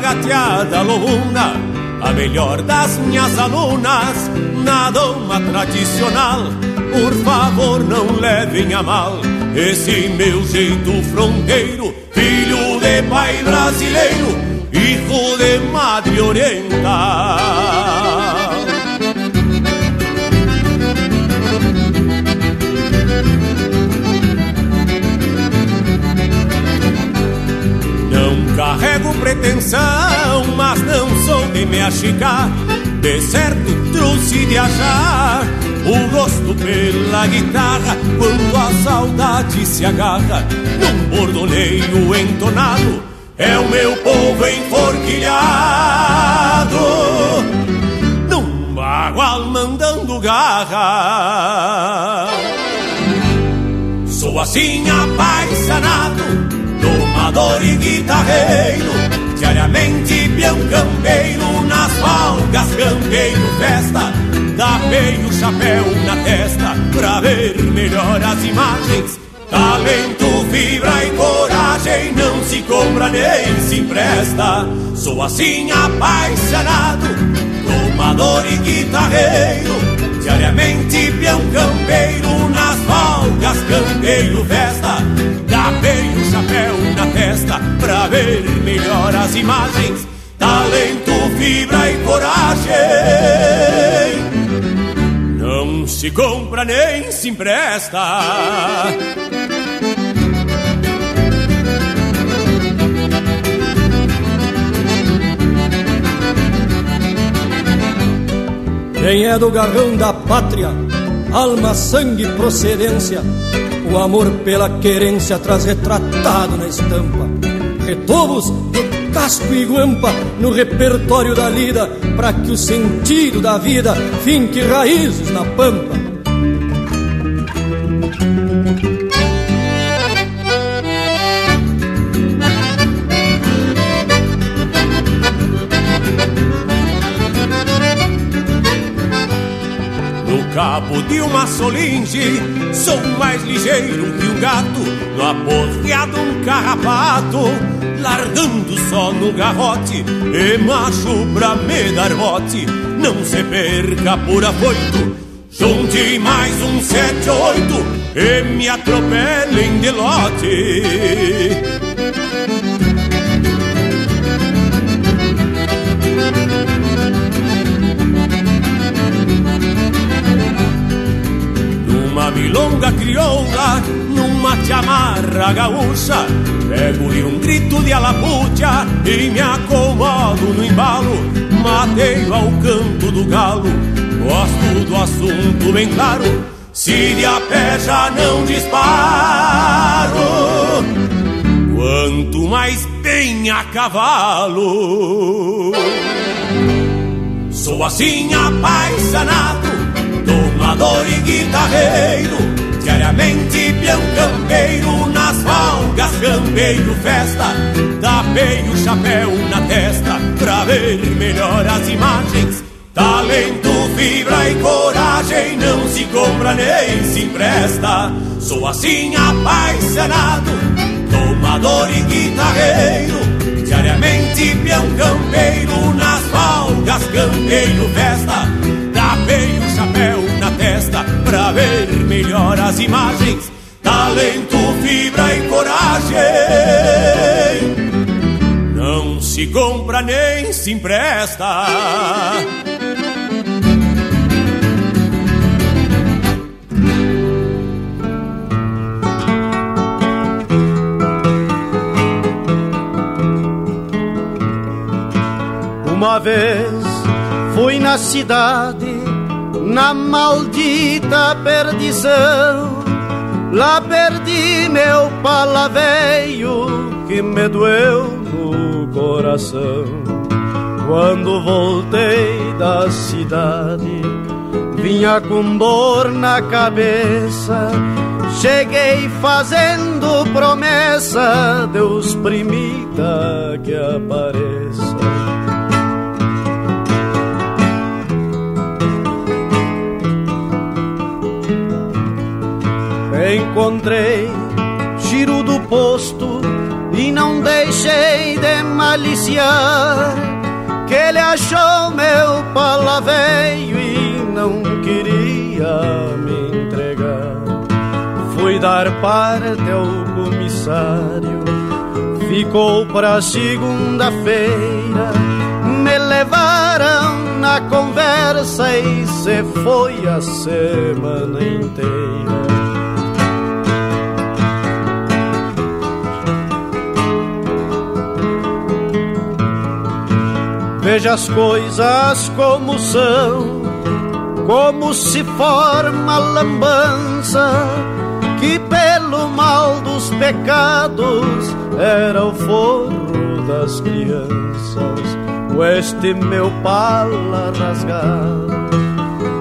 Speaker 20: Gateada lobuna, a melhor das minhas alunas, na doma tradicional. Por favor, não levem a mal esse meu jeito fronteiro, filho de pai brasileiro, hijo de madre oriental. Mas não sou de me achicar. De certo trouxe de achar o gosto pela guitarra quando a saudade se agarra num bordoneio entonado. É o meu povo enforquilhado num bagual mandando garra. Sou assim apaixonado Domador e guitarreiro Diariamente peão campeiro Nas valgas campeiro festa Tapei o chapéu na testa Pra ver melhor as imagens. Talento, fibra e coragem Não se compra nem se empresta. Sou assim apaixonado Domador e guitarreiro Diariamente peão campeiro Nas valgas campeiro festa Tapei o chapéu na testa pra ver melhor as imagens. Talento, fibra e coragem. Não se compra nem se empresta. Quem é do garrão da pátria, alma, sangue, procedência o amor pela querência traz retratado na estampa. Retovos de casco e guampa no repertório da lida, para que o sentido da vida finque raízes na pampa. Cabo de uma solinge. Sou mais ligeiro que um gato No aporreado um carrapato Largando só no garrote E macho pra me dar bote. Não se perca por afoito Junte mais um sete oito E me atropelem de lote milonga crioula numa chamarra gaúcha. Pego-lhe um grito de alapucha e me acomodo no embalo. Mateio ao canto do galo, gosto do assunto bem claro. Se de a pé já não disparo Quanto mais bem a cavalo. Sou assim apaixonado Domador e guitarreiro Diariamente peão campeiro Nas valgas campeiro festa Tapei o chapéu na testa Pra ver melhor as imagens. Talento, fibra e coragem Não se compra nem se empresta. Sou assim apaixonado Domador e guitarreiro
Speaker 8: Diariamente peão campeiro nas malgas, campeiro festa, melhor as imagens. Talento, fibra e coragem. Não se compra nem se empresta.
Speaker 21: Uma vez fui na cidade, na maldita perdição. Lá perdi meu palaveio que me doeu no coração. Quando voltei da cidade, vinha com dor na cabeça. Cheguei fazendo promessa, Deus primita que apareça. Encontrei giro do posto e não deixei de maliciar. Que ele achou meu palaveio e não queria me entregar. Fui dar parte ao comissário, ficou pra segunda-feira. Me levaram na conversa e se foi a semana inteira. Veja as coisas como são, como se forma a lambança, que pelo mal dos pecados era o forro das crianças. Este meu pala rasgado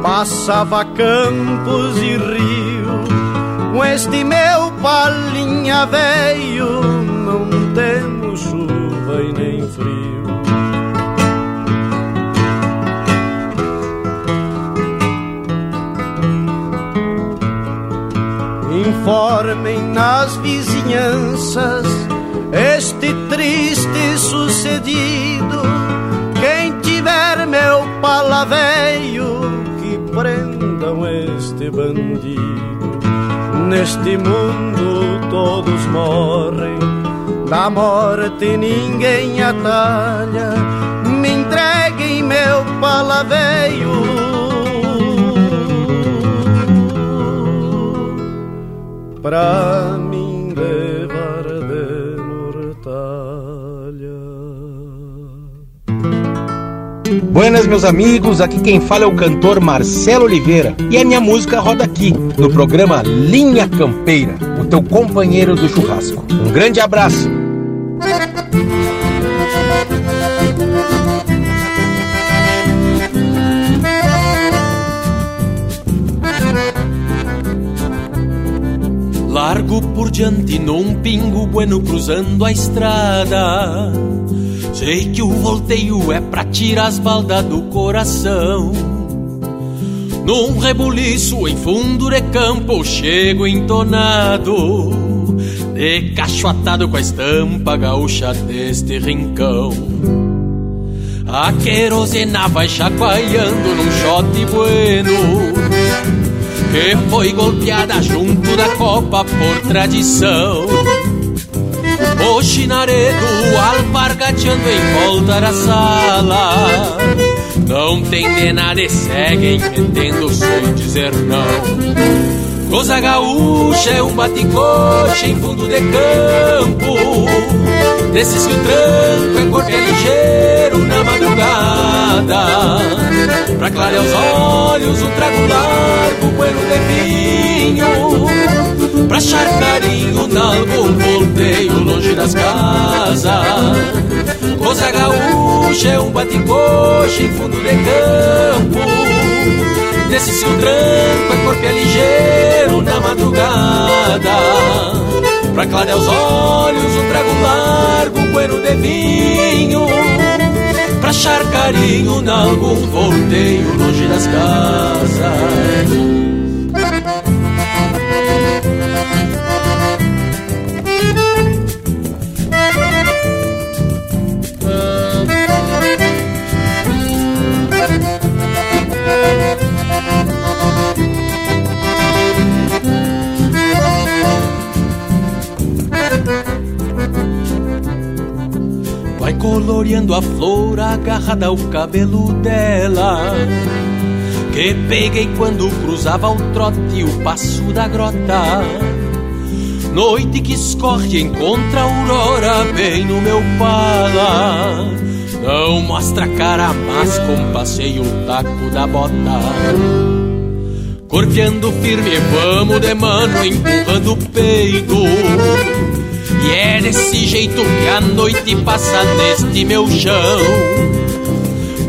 Speaker 21: passava campos e rio, com este meu palinha veio não temos chuva e nem frio. Informem nas vizinhanças este triste sucedido. Quem tiver meu palaveio, que prendam este bandido. Neste mundo todos morrem, da morte ninguém atalha. Me entreguem meu palaveio pra mim levar de mortalha.
Speaker 22: Buenas, meus amigos, aqui quem fala é o cantor Marcelo Oliveira e a minha música roda aqui no programa Linha Campeira, o teu companheiro do churrasco. Um grande abraço.
Speaker 8: Largo por diante num pingo bueno cruzando a estrada. Sei que o volteio é pra tirar as baldas do coração. Num rebuliço em fundo de campo chego entonado, de cacho atado com a estampa gaúcha deste rincão. A querosena vai chacoalhando num shot bueno que foi golpeada junto da copa por tradição. O chinaredo alpargateando em volta da sala. Não tem de nada e seguem metendo sem dizer não. Coisa gaúcha é um baticoche em fundo de campo. Desses que o tranco é corpo ligeiro na madrugada Pra clarear os olhos um trago largo, bueno de vinho Pra achar carinho nalgum volteio longe das casas. Coisa gaúcha é um baticoche em fundo de campo. Desse seu tranco é corpo é ligeiro na madrugada. Pra clarear os olhos um trago largo, bueno de vinho Pra achar carinho nalgum volteio longe das casas floreando a flor agarrada ao cabelo dela. Que peguei quando cruzava o trote o passo da grota. Noite que escorre encontra a aurora bem no meu pala. Não mostra cara, mas compasseio o taco da bota. Corteando firme, vamos de mano, empurrando o peito. E é desse jeito que a noite passa neste meu chão.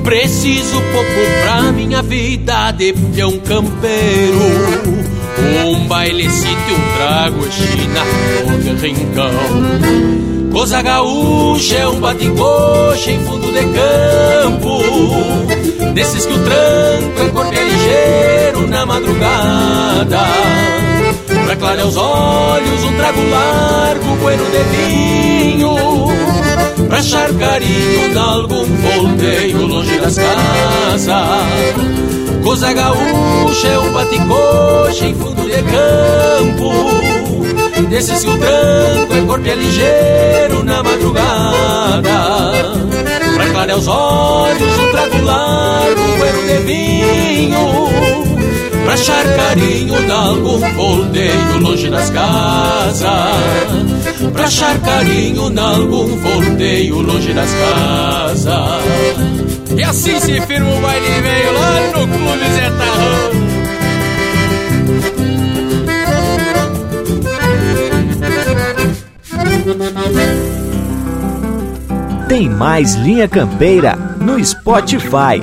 Speaker 8: Preciso pouco pra minha vida de peão campeiro. Um bailecito, um trago china no rincão. Coisa gaúcha é um bate-coxa em fundo de campo Desses que o tranco é corpo é ligeiro na madrugada Pra clarear os olhos, um trago largo, bueno de vinho Pra achar carinho de algum volteio longe das casas. Coisa gaúcha é um bate-coxa em fundo de campo Desses que o tranco é corpo é ligeiro na madrugada. Pra clarear os olhos, um trago largo, bueno de vinho Pra achar carinho de algum volteio longe das casas. Pra achar carinho de algum volteio longe das casas. E assim se firma o baile veio lá no Clube Zé
Speaker 2: Tem mais Linha Campeira no Spotify.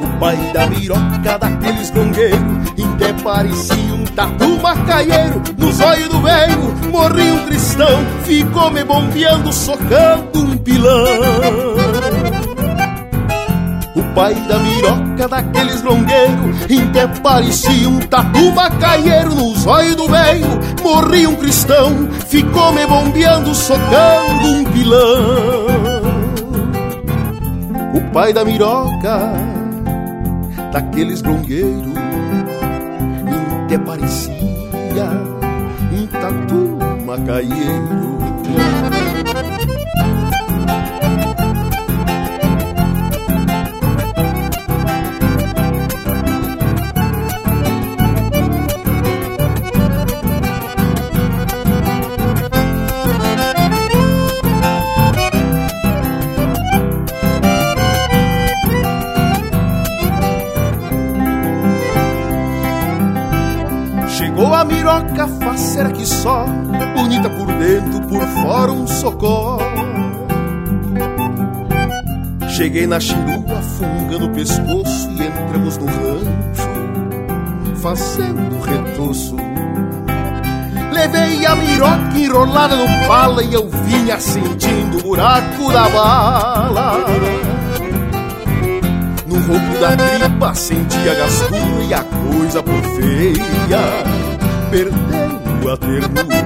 Speaker 23: O pai da miroca daqueles longueiros, até parecia um tatu macaieiro. Nos olhos do velho morri um cristão, ficou me bombeando, socando um pilão. O pai da miroca daqueles longueiros, até parecia um tatu macaieiro. Nos olhos do velho morri um cristão, ficou me bombeando, socando um pilão o pai da miroca, daqueles grongueiros, até parecia um tatu macaieiro. Dentro, por fora um socó. Cheguei na chirua, fungando o pescoço e entramos no rancho, fazendo retoço. Levei a miroca enrolada no pala e eu vinha sentindo o buraco da bala. No roubo da tripa senti a gastura e a coisa por feia, perdendo a ternura.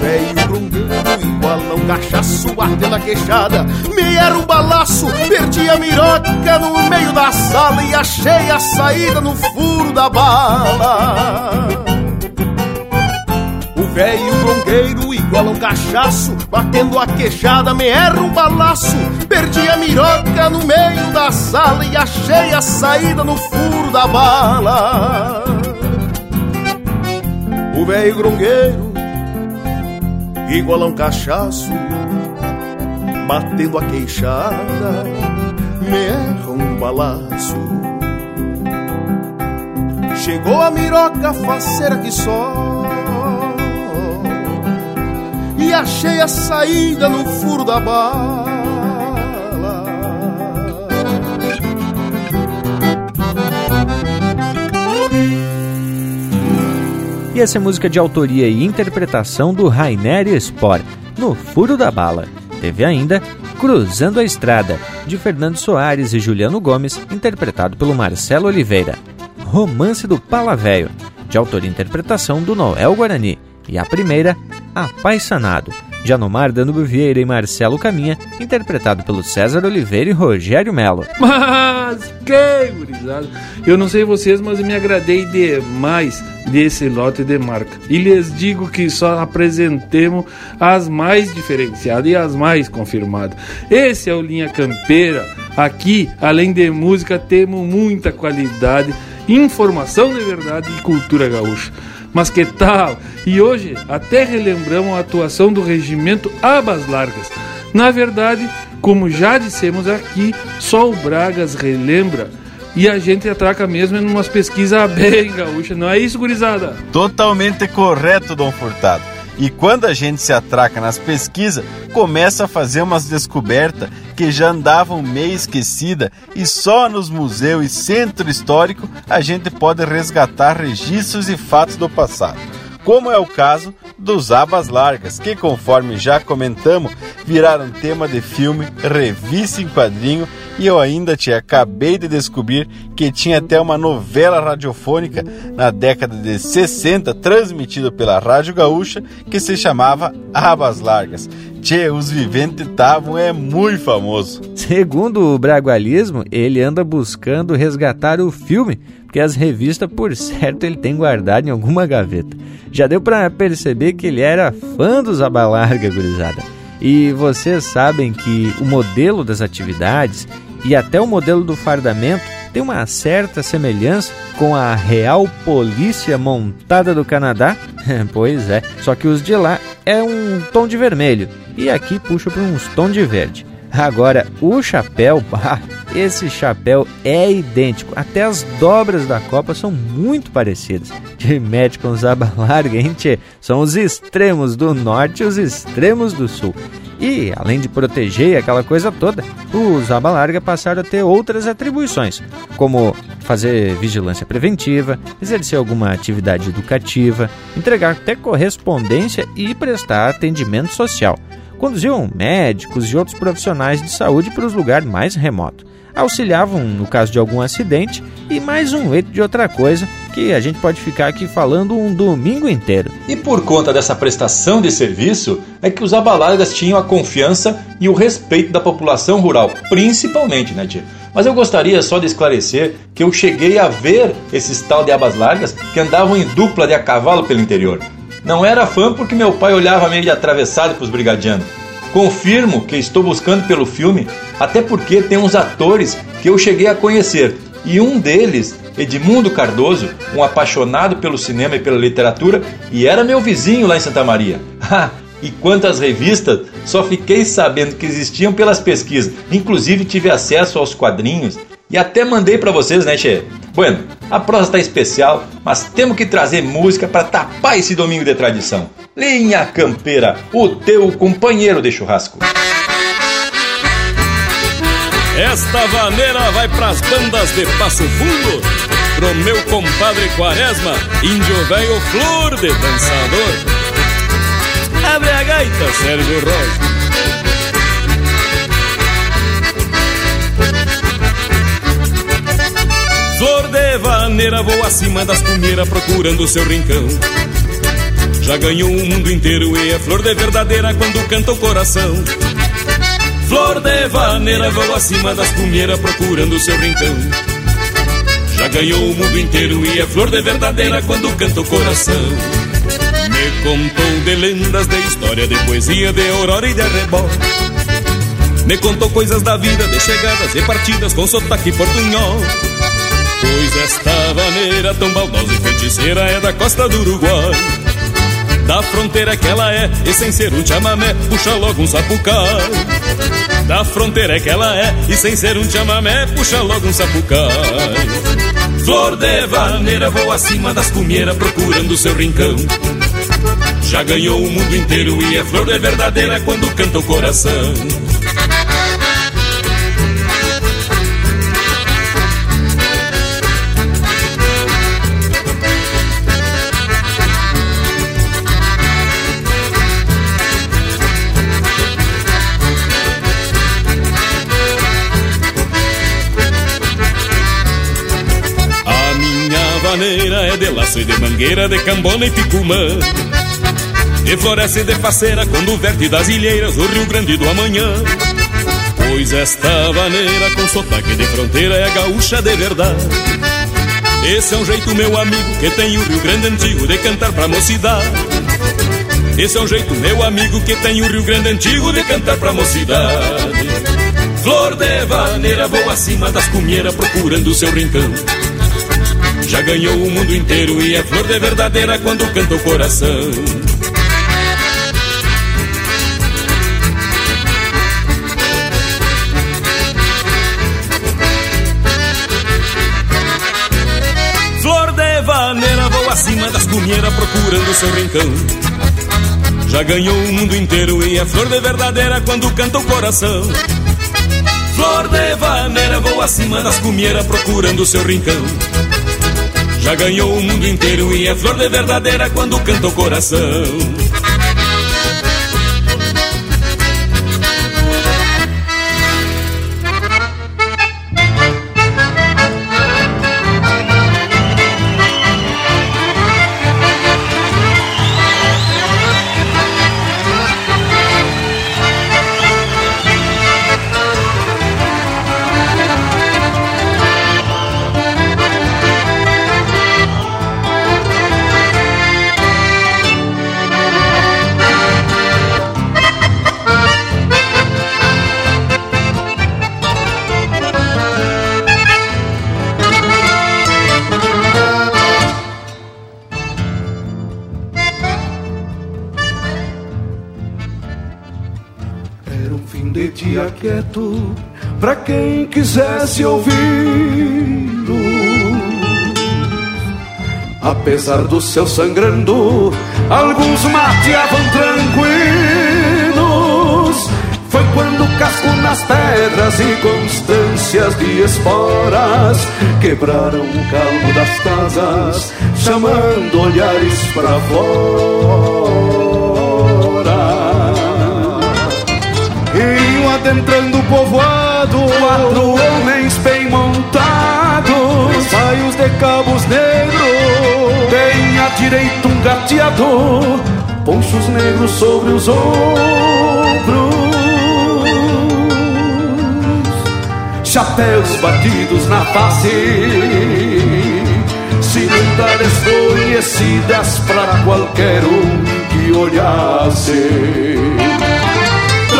Speaker 23: Velho grungueiro igual a um cachaço ardendo a queixada, me era um balaço, perdi a miroca no meio da sala e achei a saída no furo da bala. O velho bronqueiro igual a um cachaço Batendo a queixada me erra um balaço Perdi a miroca no meio da sala E achei a saída no furo da bala O velho grongueiro Igual a um cachaço Batendo a queixada Me erra um balaço.
Speaker 24: Chegou a miroca faceira que só E achei a saída no furo da bala
Speaker 2: E essa é música de autoria e interpretação do Rainer Spor, no Furo da Bala. Teve ainda Cruzando a Estrada, de Fernando Soares e Juliano Gomes, interpretado pelo Marcelo Oliveira. Romance do Pala Velho, de autoria e interpretação do Noel Guarani. E a primeira, Apaixonado, de Anomar Danube Vieira e Marcelo Caminha, interpretado pelo César Oliveira e Rogério Melo.
Speaker 5: Mas que gurizada! Eu não sei vocês, mas eu me agradei demais desse lote de marca. E lhes digo que só apresentemos as mais diferenciadas e as mais confirmadas. Esse é o Linha Campeira. Aqui, além de música, temos muita qualidade, informação de verdade e cultura gaúcha. Mas que tal? E hoje até relembramos a atuação do regimento Abas Largas. Na verdade, como já dissemos aqui, só o Bragas relembra e a gente atraca mesmo em umas pesquisas bem gaúchas, não é isso, gurizada?
Speaker 3: Totalmente correto, Dom Furtado. E quando a gente se atraca nas pesquisas, começa a fazer umas descobertas que já andavam meio esquecida e só nos museus e centro histórico a gente pode resgatar registros e fatos do passado como é o caso dos Abas Largas, que, conforme já comentamos, viraram tema de filme, revista em quadrinho e eu ainda te acabei de descobrir que tinha até uma novela radiofônica na década de 60 transmitida pela Rádio Gaúcha que se chamava Abas Largas. Tchê, os viventes estavam é muito famoso.
Speaker 2: Segundo o Bragualismo, ele anda buscando resgatar o filme, porque as revistas, por certo, ele tem guardado em alguma gaveta. Já deu para perceber que ele era fã dos Abalarga, gurizada. E vocês sabem que o modelo das atividades e até o modelo do fardamento tem uma certa semelhança com a Real Polícia Montada do Canadá? pois é, só que os de lá é um tom de vermelho e aqui puxa para uns tom de verde. Agora, o chapéu, bah, esse chapéu é idêntico. Até as dobras da copa são muito parecidas. De mete com os aba larga, hein, tchê? São os extremos do norte e os extremos do sul. E, além de proteger aquela coisa toda, os aba larga passaram a ter outras atribuições, como fazer vigilância preventiva, exercer alguma atividade educativa, entregar até correspondência e prestar atendimento social conduziam médicos e outros profissionais de saúde para os lugares mais remotos. Auxiliavam no caso de algum acidente e mais um leito de outra coisa que a gente pode ficar aqui falando um domingo inteiro.
Speaker 1: E por conta dessa prestação de serviço é que os abalargas tinham a confiança e o respeito da população rural, principalmente, né, tia? Mas eu gostaria só de esclarecer que eu cheguei a ver esses tal de abas largas que andavam em dupla de a cavalo pelo interior. Não era fã porque meu pai olhava meio de atravessado para os brigadianos. Confirmo que estou buscando pelo filme, até porque tem uns atores que eu cheguei a conhecer, e um deles, Edmundo Cardoso, um apaixonado pelo cinema e pela literatura, e era meu vizinho lá em Santa Maria. e quantas revistas, só fiquei sabendo que existiam pelas pesquisas. Inclusive tive acesso aos quadrinhos e até mandei para vocês, né, Che? Bueno, a prosa tá especial, mas temos que trazer música para tapar esse domingo de tradição. Linha Campeira, o teu companheiro de churrasco.
Speaker 10: Esta vaneira vai pras bandas de Passo Fundo, pro meu compadre Quaresma, índio velho flor de dançador. Abre a gaita, Sérgio Rosa. De vaneira voa acima das cumeiras procurando seu rincão. Já ganhou o mundo inteiro e é flor de verdadeira quando canta o coração. Flor de vaneira voa acima das cumeiras procurando seu rincão. Já ganhou o mundo inteiro e é flor de verdadeira quando canta o coração. Me contou de lendas, de história, de poesia, de aurora e de arrebol. Me contou coisas da vida, de chegadas e partidas com sotaque portunhol. Pois esta vaneira tão baldosa e feiticeira é da costa do Uruguai. Da fronteira que ela é, e sem ser um chamamé, puxa logo um sapucai. Da fronteira que ela é, e sem ser um chamamé, puxa logo um sapucai. Flor de vaneira vou acima das cumeiras procurando seu rincão. Já ganhou o mundo inteiro e é flor de verdadeira quando canta o coração. De laço e de mangueira, de cambona e picumã. E floresce de faceira quando verte das ilheiras o Rio Grande do amanhã. Pois esta vaneira com sotaque de fronteira é gaúcha de verdade. Esse é um jeito, meu amigo, que tem o Rio Grande antigo de cantar pra mocidade. Esse é um jeito, meu amigo, que tem o Rio Grande antigo de cantar pra mocidade. Flor de vaneira, vou acima das cumeiras procurando o seu rincão. Já ganhou o mundo inteiro e é flor de verdadeira quando canta o coração. Flor de vaneira, vou acima das cunheiras procurando seu rincão. Já ganhou o mundo inteiro e é flor de verdadeira quando canta o coração. Flor de vaneira, vou acima das cumeiras procurando seu rincão. Já ganhou o mundo inteiro e é flor de verdadeira quando canta o coração.
Speaker 25: Quieto para quem quisesse ouvi-lo. Apesar do céu sangrando, alguns mateavam tranquilos. Foi quando casco nas pedras e constâncias de esporas quebraram o calmo das casas, chamando olhares para fora adentrando o povoado. Quatro homens bem montados Saios de cabos negros. Tem à direita um gateador Ponchos negros sobre os ombros. Chapéus batidos na face Cilindares conhecidas para qualquer um que olhasse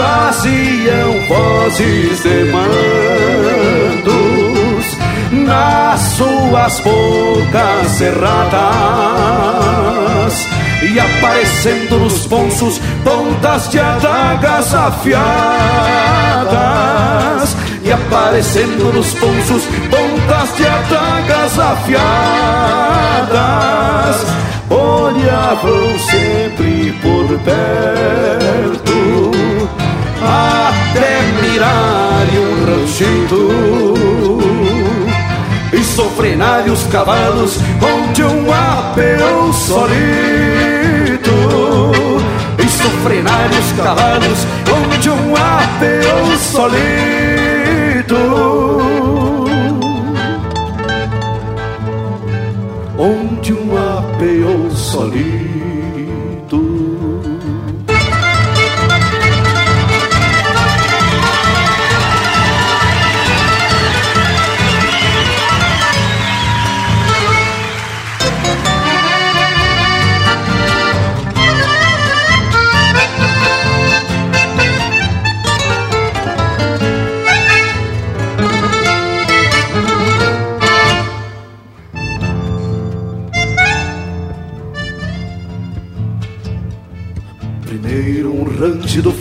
Speaker 25: traziam vozes de mandos nas suas bocas cerradas e aparecendo nos ponços pontas de adagas afiadas e aparecendo nos ponços pontas de adagas afiadas. Olhavam sempre por perto até mirar um ranchito. E sofrenar os cavalos onde um apeão solito. E sofrenar os cavalos onde um apeão solito. Onde um apeou solito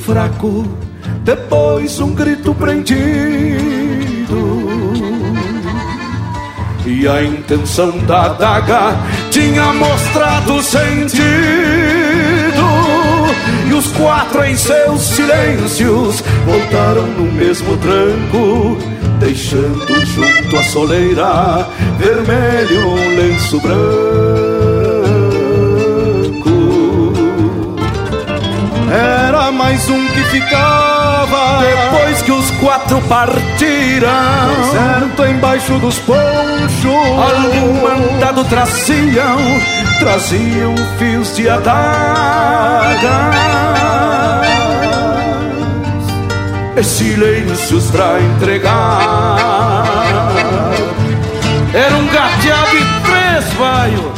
Speaker 25: fraco, depois um grito prendido. E a intenção da daga tinha mostrado sentido. E os quatro em seus silêncios voltaram no mesmo tranco, deixando junto à soleira vermelho um lenço branco. Era mais um que ficava depois que os quatro partiram. Certo embaixo dos ponchos, algum mandado traziam, traziam fios de adagas e silêncios pra entregar. Era um gateado e três vaio,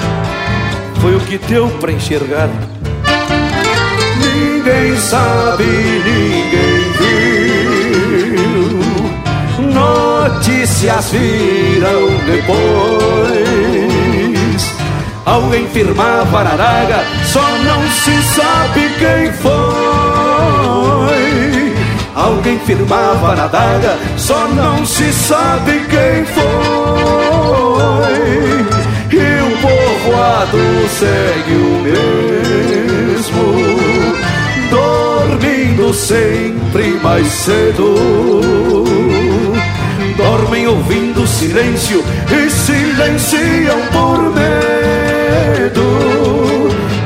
Speaker 25: foi o que deu pra enxergar. Sabe, ninguém viu. Notícias viram depois. Alguém firmava daga, só não se sabe quem foi. Alguém firmava na daga, só não se sabe quem foi. E o povoado segue o mesmo, sempre mais cedo. Dormem ouvindo silêncio e silenciam por medo.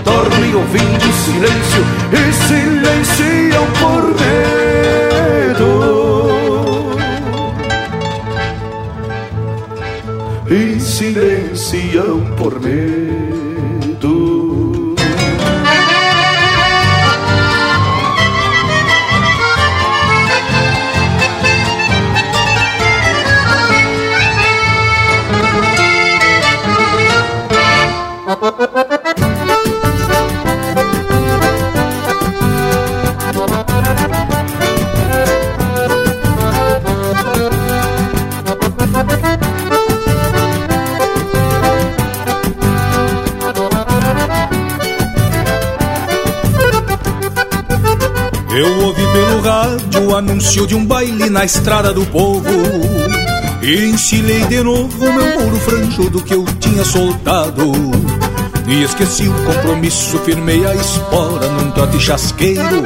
Speaker 25: Dormem ouvindo silêncio e silenciam por medo. E silenciam por medo.
Speaker 14: Anúncio de um baile na estrada do povo. E ensilei de novo meu muro franjudo que eu tinha soltado. E esqueci o compromisso, firmei a espora num trote chasqueiro.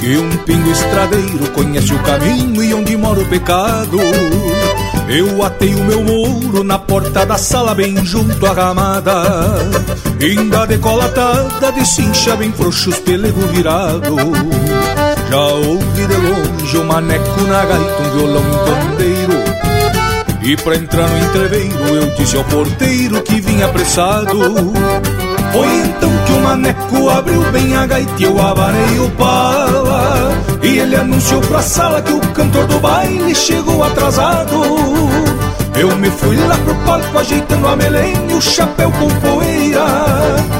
Speaker 14: Que um pingo estradeiro conhece o caminho e onde mora o pecado. Eu atei o meu muro na porta da sala bem junto à ramada. Ainda decolatada de cincha bem frouxos pelego virado Já ouvi de longe um maneco na gaita, um violão um pandeiro. E pra entrar no entreveiro eu disse ao porteiro que vinha apressado. Foi então que o maneco abriu bem a gaita e eu abanei o pala. E ele anunciou pra sala que o cantor do baile chegou atrasado. Eu me fui lá pro palco ajeitando a melena e o chapéu com poeira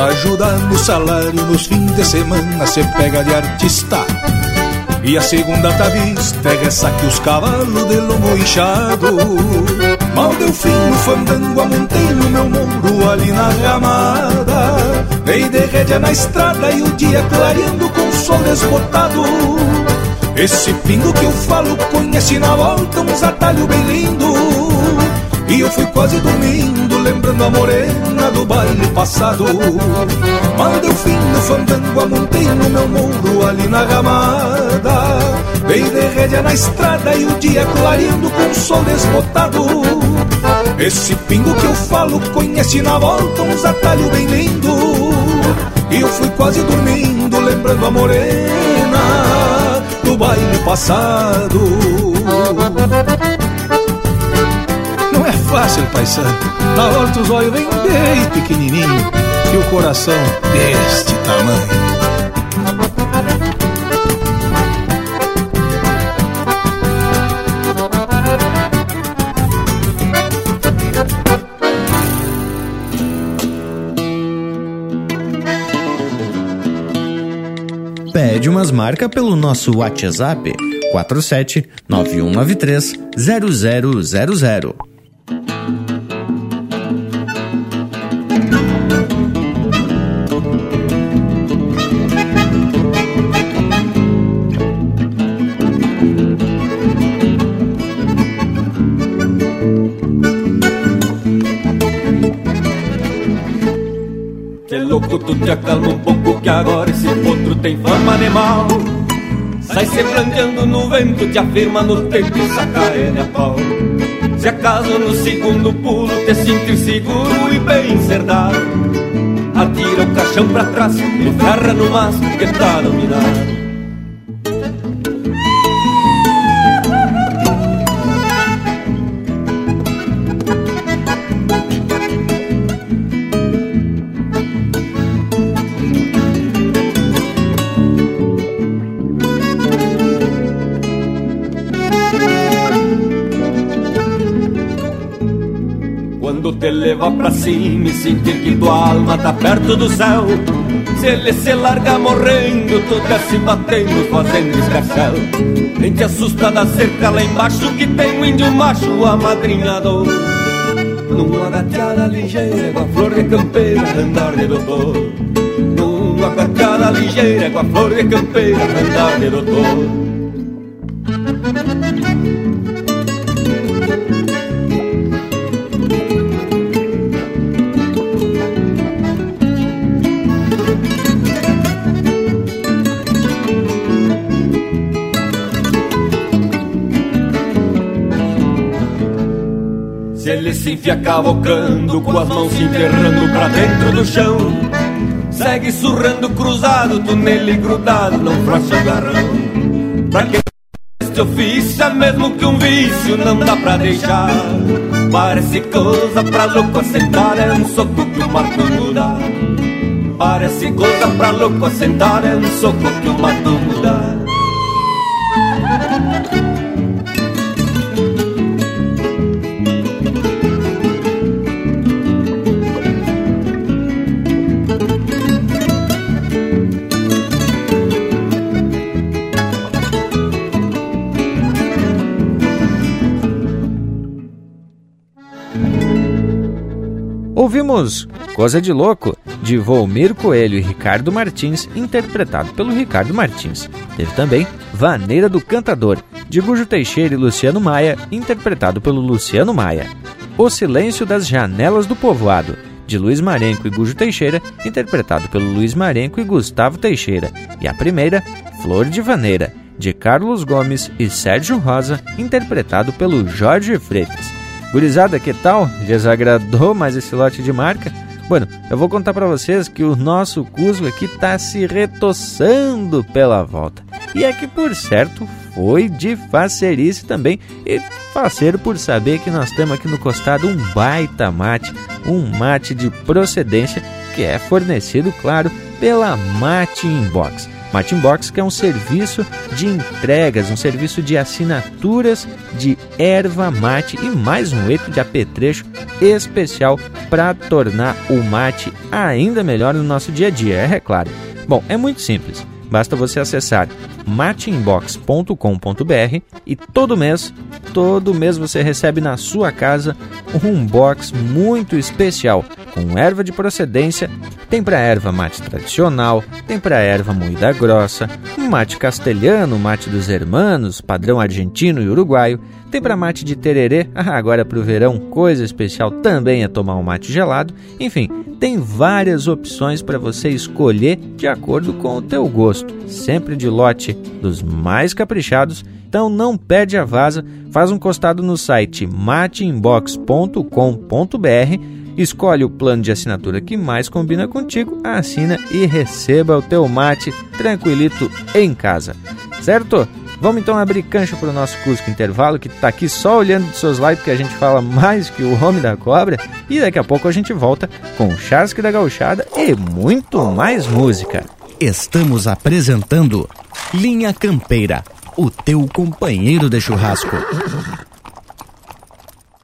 Speaker 14: Pra ajudar no salário nos fins de semana se pega de artista. E a segunda tá vista é ressaque os cavalos de lomo inchado. Mal deu fim no fandango, amontei no meu muro ali na ramada. Dei de rédea na estrada e o dia clareando com o sol desbotado. Esse pingo que eu falo conhece na volta uns atalhos bem lindo. E eu fui quase dormindo lembrando a morena do baile passado. Mal deu fim do fandango, amontei no meu muro ali na ramada. Dei de rédea na estrada e o dia clareando com o sol desbotado. Esse pingo que eu falo conhece na volta uns atalhos bem lindo. E eu fui quase dormindo lembrando a morena do baile passado.
Speaker 26: Fácil, paisano. Na hora os olhos vem bem pequenininho e o coração deste tamanho.
Speaker 27: Pede umas marcas pelo nosso WhatsApp 47 9193 0000.
Speaker 28: Tem forma de mal Sai se branqueando no vento, te afirma no tempo e saca ele a pau. Se acaso no segundo pulo te sentir seguro e bem cerdado Atira o caixão pra trás e ferra no mastro que tá dominado pra cima e sentir que tua alma tá perto do céu. Se ele se larga morrendo, tu desce batendo, fazendo escarcel Nem te assusta da cerca lá embaixo que tem um índio macho amadrinhador. Numa gateada ligeira com a flor de campeira, andar de doutor. Numa gateada ligeira com a flor de campeira, andar de doutor Enfia cavocando, com as mãos se enterrando pra dentro do chão. Segue surrando cruzado, tu nele grudado, não o garrão. Pra que este ofício é mesmo que um vício, não dá pra deixar. Parece coisa pra louco assentar, é um soco que o mato muda. Parece coisa pra louco assentar, é um soco que o mato muda.
Speaker 2: Ouvimos Coisa de Louco, de Volmir Coelho e Ricardo Martins, interpretado pelo Ricardo Martins. Teve também Vaneira do Cantador, de Gujo Teixeira e Luciano Maia, interpretado pelo Luciano Maia. O Silêncio das Janelas do Povoado, de Luiz Marenco e Gujo Teixeira, interpretado pelo Luiz Marenco e Gustavo Teixeira. E a primeira, Flor de Vaneira, de Carlos Gomes e Sérgio Rosa, interpretado pelo Jorge Freitas. Gurizada, que tal? Lhes agradou mais esse lote de marca? Bueno, eu vou contar para vocês que o nosso Cusco aqui tá se retoçando pela volta. E é que, por certo, foi de facerice também. E faceiro por saber que nós temos aqui no costado um baita mate, um mate de procedência que é fornecido, claro, pela Mate Inbox. Mate Inbox que é um serviço de entregas, um serviço de assinaturas de erva mate e mais um eco de apetrecho especial para tornar o mate ainda melhor no nosso dia a dia, é claro. Bom, é muito simples. Basta você acessar mateinbox.com.br e todo mês, todo mês você recebe na sua casa um box muito especial com erva de procedência, tem para erva mate tradicional, tem para erva moída grossa, mate castelhano, mate dos hermanos, padrão argentino e uruguaio, tem para mate de tererê, ah, agora para o verão, coisa especial também é tomar um mate gelado. Enfim, tem várias opções para você escolher de acordo com o teu gosto, sempre de lote dos mais caprichados. Então não perde a vaza, faz um costado no site mateinbox.com.br, escolhe o plano de assinatura que mais combina contigo, assina e receba o teu mate tranquilito em casa. Certo? Vamos então abrir cancha para o nosso Cusco Intervalo, que está aqui só olhando de seus lives, porque a gente fala mais que o homem da cobra. E daqui a pouco a gente volta com o Chasque da Gauchada e muito mais música.
Speaker 13: Estamos apresentando Linha Campeira, o teu companheiro de churrasco.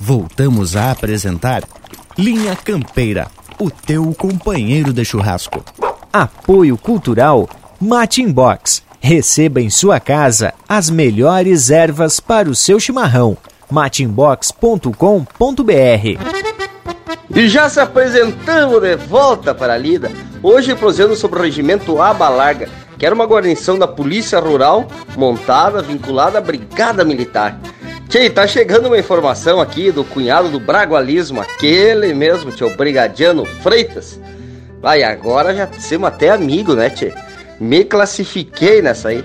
Speaker 13: Voltamos a apresentar Linha Campeira, o teu companheiro de churrasco. Apoio Cultural Mate Box. Receba em sua casa as melhores ervas para o seu chimarrão. mateinbox.com.br
Speaker 4: E já se apresentamos de volta para a lida, hoje prosseguindo sobre o regimento Aba Larga, que era uma guarnição da Polícia Rural montada, vinculada à Brigada Militar. Tchê, tá chegando uma informação aqui do cunhado do Bragualismo, aquele mesmo, tio Brigadiano Freitas. Vai, agora já somos até amigo, né, tchê? Me classifiquei nessa aí.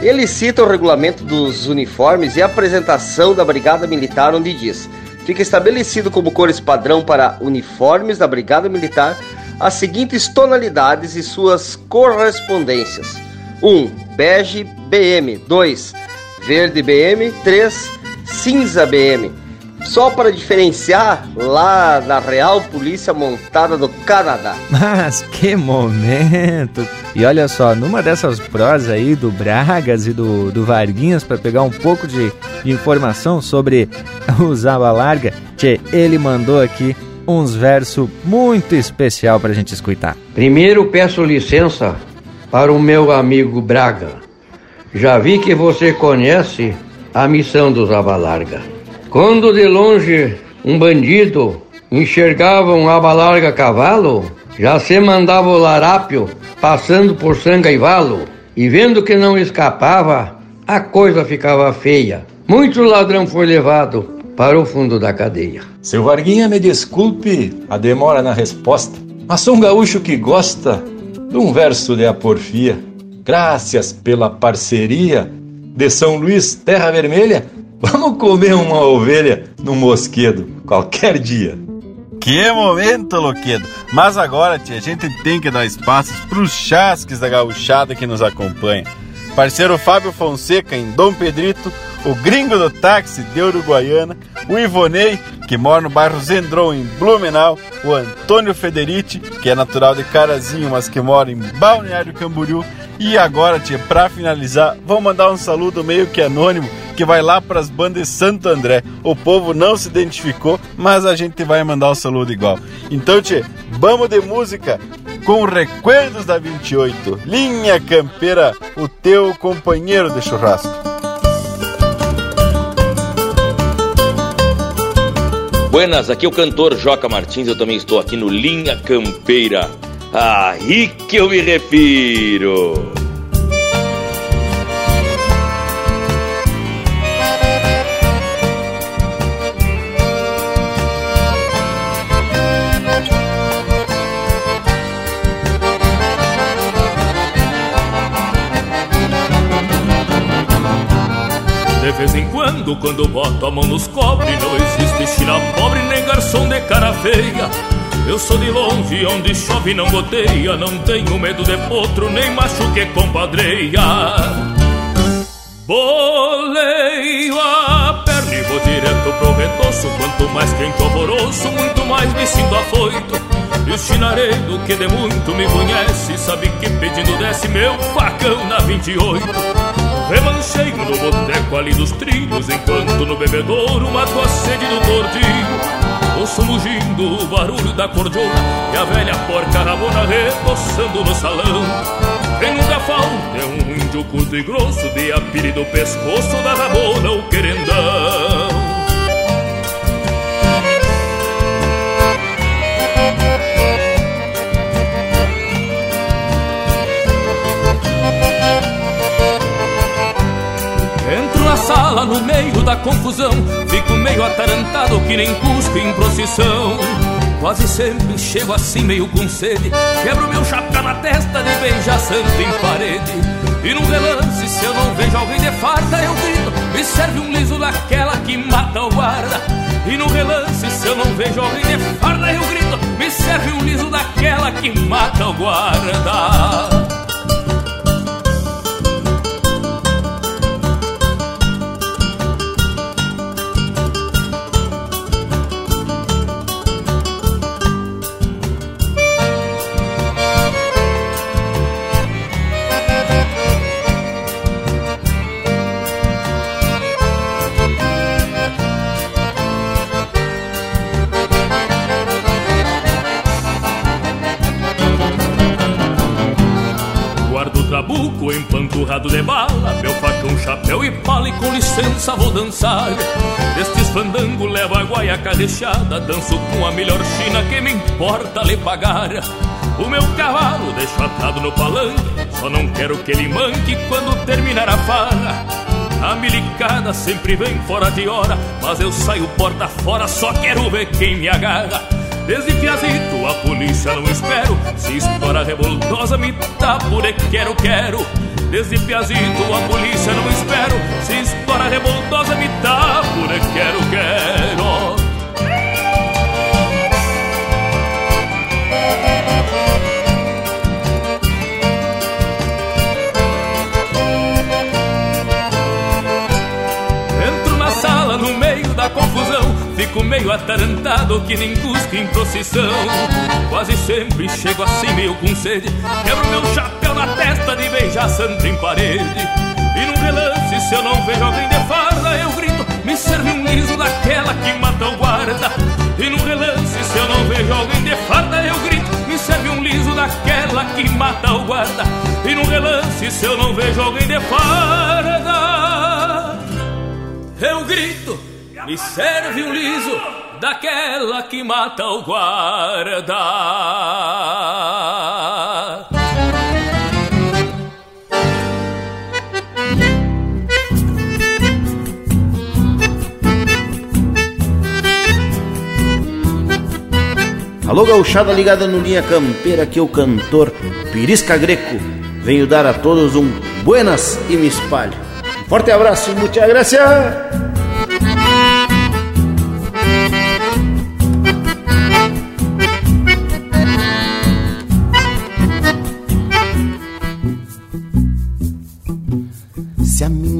Speaker 4: Ele cita o regulamento dos uniformes e a apresentação da Brigada Militar, onde diz: fica estabelecido como cores padrão para uniformes da Brigada Militar as seguintes tonalidades e suas correspondências: 1. Um, bege BM, 2. Verde BM, 3 cinza BM. Só para diferenciar lá da Real Polícia Montada do Canadá.
Speaker 2: Mas que momento! E olha só, numa dessas prosas aí do Bragas e do, do Varguinhas, para pegar um pouco de, de informação sobre os Aba Larga, tchê, ele mandou aqui uns versos muito especial para a gente escutar.
Speaker 29: Primeiro peço licença para o meu amigo Braga. Já vi que você conhece a missão dos Abalarga. Quando de longe um bandido enxergava um Abalarga cavalo, já se mandava o larápio passando por sangaivalo, e vendo que não escapava, a coisa ficava feia. Muito ladrão foi levado para o fundo da cadeia.
Speaker 1: Seu Varguinha, me desculpe a demora na resposta, mas sou um gaúcho que gosta de um verso de aporfia. Graças pela parceria de São Luís, Terra Vermelha, vamos comer uma ovelha no mosquedo qualquer dia.
Speaker 3: Que momento, Loquedo! Mas agora, tia, a gente tem que dar espaços pros chasques da gauchada que nos acompanha. Parceiro Fábio Fonseca em Dom Pedrito, o gringo do táxi de Uruguaiana, o Ivonei, que mora no bairro Zendron, em Blumenau, o Antônio Federici, que é natural de Carazinho, mas que mora em Balneário Camboriú, e agora, tia, pra finalizar, vamos mandar um saludo meio que anônimo que vai lá para as bandas Santo André. O povo não se identificou, mas a gente vai mandar o um saludo igual. Então, tia, vamos de música com Recuerdos da 28. Linha Campeira, o teu companheiro de churrasco.
Speaker 30: Buenas, aqui é o cantor Joca Martins, eu também estou aqui no Linha Campeira. Aí que eu me refiro.
Speaker 12: De vez em quando, quando boto a mão nos cobre, não existe china pobre nem garçom de cara feia. Eu sou de longe, onde chove não goteia Não tenho medo de potro, nem macho que compadreia Boleio a perna e
Speaker 10: Vou direto pro retoço, quanto mais quente alvoroço, muito mais me sinto afoito. E o chinareiro que de muito me conhece, sabe que pedindo desce meu facão na 28. Remancheiro no boteco ali dos trilhos, enquanto no bebedouro mato a sede do tordilho. Ouço mugindo o barulho da cordiona e a velha porca rabona reboçando no salão. Quem nunca falta é um índio curto e grosso, de apire do pescoço da rabona o querendão. Sala no meio da confusão Fico meio atarantado que nem cuspe em procissão. Quase sempre chego assim meio com sede. Quebro meu chapéu na testa de beijar santo em parede. E num relance se eu não vejo alguém de farda eu grito Me serve um liso daquela que mata o guarda. E no relance se eu não vejo alguém de farda eu grito Me serve um liso daquela que mata o guarda dançar. Destes fandango levo a guaiaca recheada Danço com a melhor china que me importa lhe pagar O meu cavalo deixo atado no palanque Só não quero que ele manque quando terminar a farra. A milicada sempre vem fora de hora Mas eu saio porta fora, só quero ver quem me agarra. Desde Piazito a polícia não espero. Se estoura revoltosa me tapo de quero, quero Desde Piazito a polícia não espero. Se estoura revoltosa me tapo de quero, quero. Entro na sala no meio da confusão. Fico meio atarantado que nem cuspe em procissão. Quase sempre chego assim meio com sede. Quebro meu chapéu na testa de beijar santo em parede. E num relance se eu não vejo alguém de farda Eu grito, me serve um liso daquela que mata o guarda. E num relance se eu não vejo alguém de farda Eu grito, me serve um liso daquela que mata o guarda. E num relance se eu não vejo alguém de farda Eu grito me serve um liso daquela que mata o guarda.
Speaker 23: Alô, gauchada ligada no Linha Campeira, que é o cantor Pirisca Greco. Venho dar a todos um buenas e me espalho. Forte abraço e muita graça.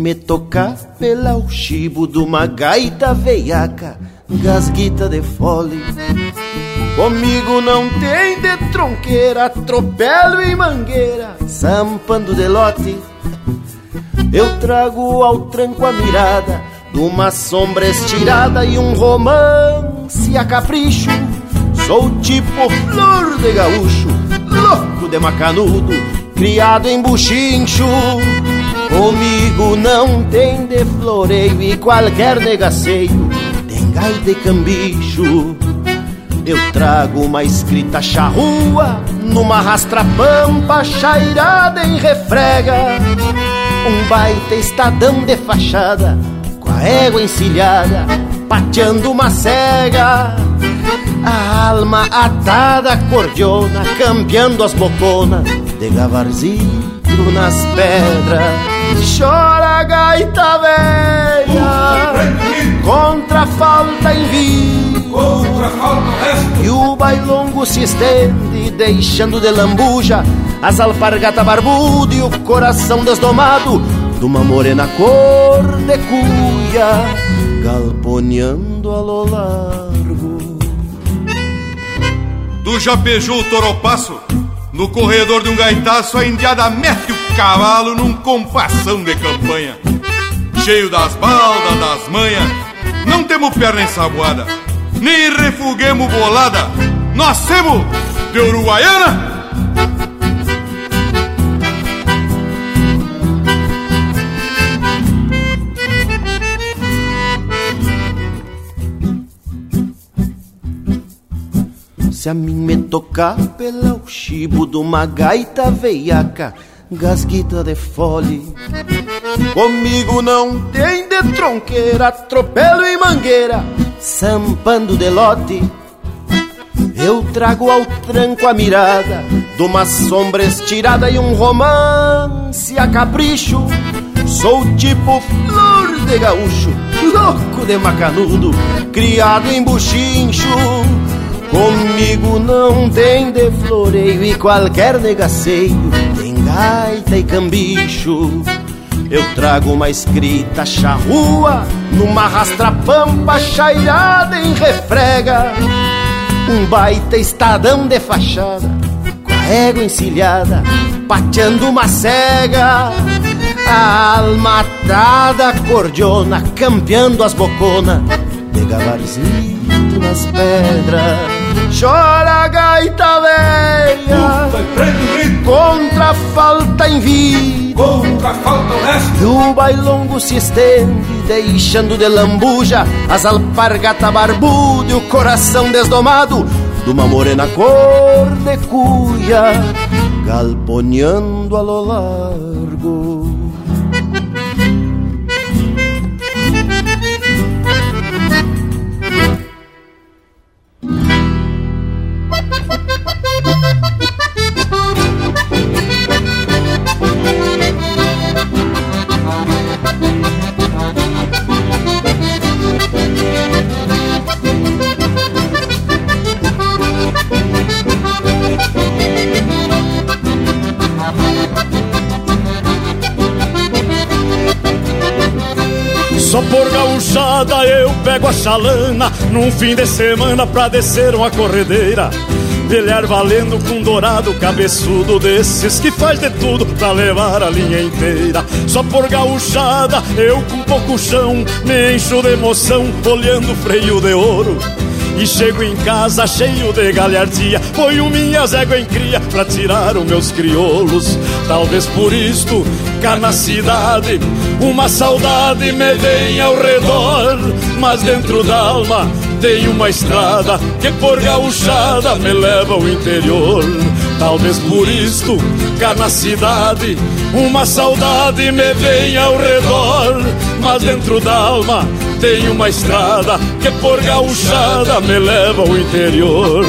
Speaker 23: me tocar pela o chibo de uma gaita veiaca, gasguita de fole. Comigo não tem de tronqueira, atropelo e mangueira, zampando de lote. Eu trago ao tranco a mirada de uma sombra estirada e um romance a capricho. Sou tipo flor de gaúcho, louco de macanudo, criado em buchincho. Comigo não tem de floreio e qualquer negaceio tem gai de cambicho. Eu trago uma escrita charrua numa rastra-pampa chairada em refrega. Um baita estadão de fachada com a égua encilhada, pateando uma cega. A alma atada cordiona, cambiando as boconas de gavarzinho nas pedras. Chora a gaita velha Contra a falta em vida E o bailongo se estende Deixando de lambuja As alpargatas barbudas E o coração desdomado De uma morena cor de cuia galponeando a lo largo.
Speaker 31: Tu já beijou o toropaço? No corredor de um gaitaço, a indiada mete o cavalo num compassão de campanha. Cheio das baldas, das manhas, não temos perna ensaboada, nem refuguemos bolada, nós temos de Uruguaiana.
Speaker 23: Se a mim me tocar pela o chibo de uma gaita veiaca, gasguita de fole. Comigo não tem de tronqueira, atropelo e mangueira, sampando de lote. Eu trago ao tranco a mirada de uma sombra estirada e um romance a capricho. Sou tipo flor de gaúcho, louco de macanudo, criado em buchincho Comigo não tem de floreio e qualquer negaceio gaita e cambicho. Eu trago uma escrita charrua Numa rastra-pampa chairada em refrega. Um baita estadão de fachada Com a égua encilhada Pateando uma cega. A almatada cordiona campeando as boconas de gabarzito nas pedras Chora gaita velha. Contra a falta em vida.
Speaker 31: Contra a falta honesta.
Speaker 23: E o bailongo se estende Deixando de lambuja As alpargatas barbudas E o coração desdomado De uma morena cor de cuia Galponeando a lo largo
Speaker 12: Só por gauchada eu pego a chalana Num fim de semana pra descer uma corredeira. Velhar valendo com dourado cabeçudo Desses que faz de tudo pra levar a linha inteira. Só por gauchada eu com pouco chão Me encho de emoção olhando o freio de ouro e chego em casa cheio de galhardia Ponho minhas éguas em cria pra tirar os meus crioulos. Talvez por isto, cá na cidade Uma saudade me vem ao redor Mas dentro da alma tem uma estrada Que por gauchada me leva ao interior Talvez por isto, cá na cidade Uma saudade me vem ao redor Mas dentro da alma tem uma estrada que por gauchada me leva ao interior.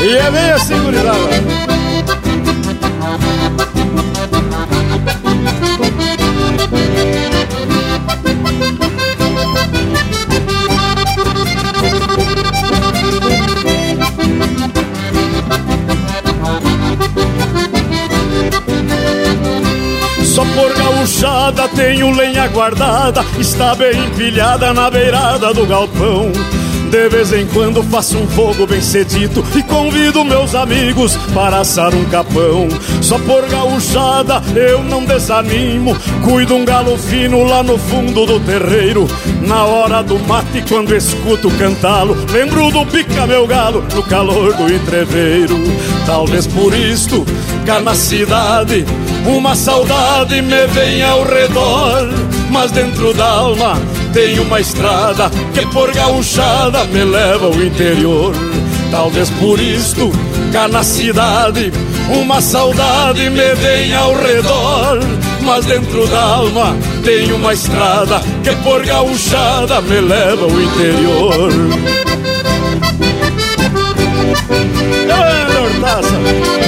Speaker 12: E é bem assim, gurizada. Só por gauchada tenho lenha guardada Está bem empilhada na beirada do galpão. De vez em quando faço um fogo bem cedito E convido meus amigos para assar um capão. Só por gauchada eu não desanimo Cuido um galo fino lá no fundo do terreiro. Na hora do mate quando escuto cantá-lo Lembro do pica meu galo no calor do entreveiro. Talvez por isto cá na cidade Uma saudade me vem ao redor Mas dentro da alma tem uma estrada que por gauchada me leva ao interior. Talvez por isto, cá na cidade, uma saudade me vem ao redor. Mas dentro da alma tem uma estrada que por gauchada me leva ao interior. É!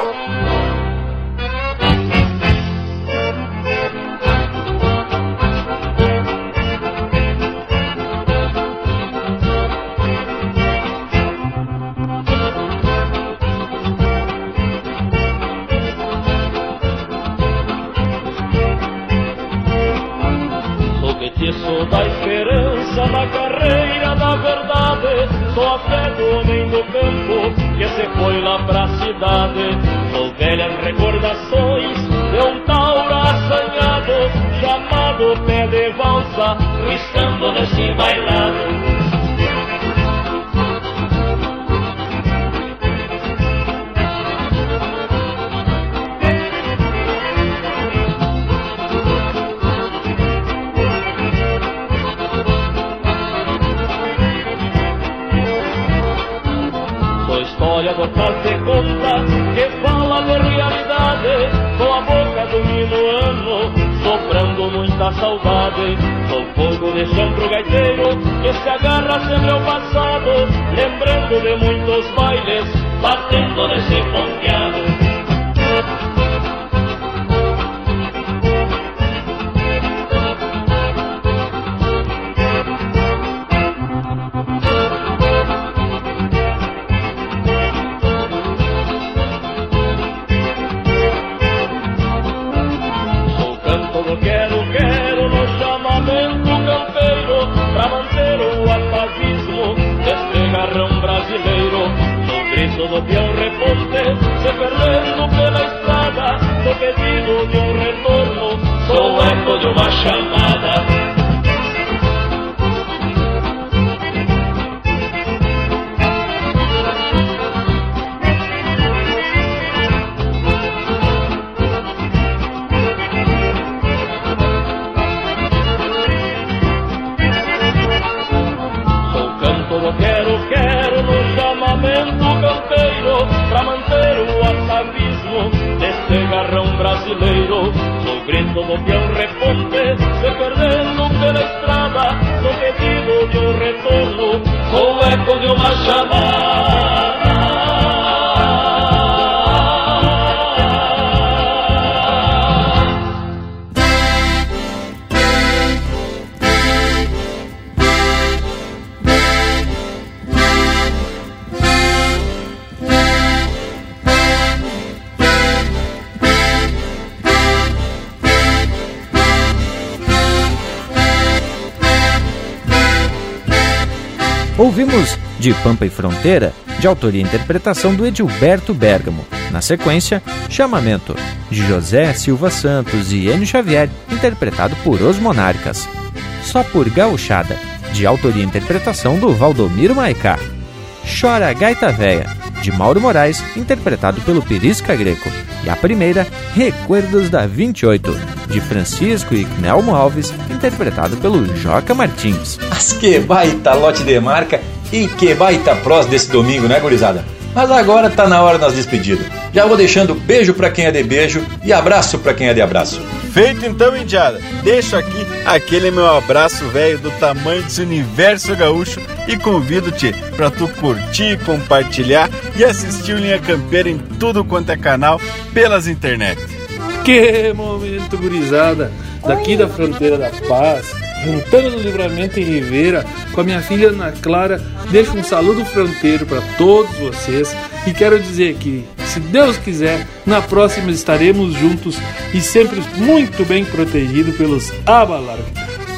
Speaker 2: De Pampa e Fronteira, de autoria e interpretação do Edilberto Bergamo. Na sequência, Chamamento, de José Silva Santos e Enio Xavier, interpretado por Os Monarcas. Só por Gauchada, de autoria e interpretação do Valdomiro Maicá. Chora Gaita Véia, de Mauro Moraes, interpretado pelo Perisca Greco. E a primeira, Recuerdos da 28, de Francisco e Knelmo Alves, interpretado pelo Joca Martins.
Speaker 1: Mas que baita lote de marca e que baita prós desse domingo, né, gurizada? Mas agora tá na hora das despedidas. Já vou deixando beijo para quem é de beijo e abraço para quem é de abraço.
Speaker 3: Feito então, Indiada. Deixo aqui aquele meu abraço velho do tamanho desse universo gaúcho e convido-te para tu curtir, compartilhar e assistir o Linha Campeira em tudo quanto é canal pelas internet.
Speaker 5: Que momento, gurizada! Daqui da fronteira da paz, juntando no Livramento em Ribeira, com a minha filha Ana Clara, deixo um saludo fronteiro para todos vocês e quero dizer que, se Deus quiser, na próxima estaremos juntos e sempre muito bem protegidos pelos abalargas.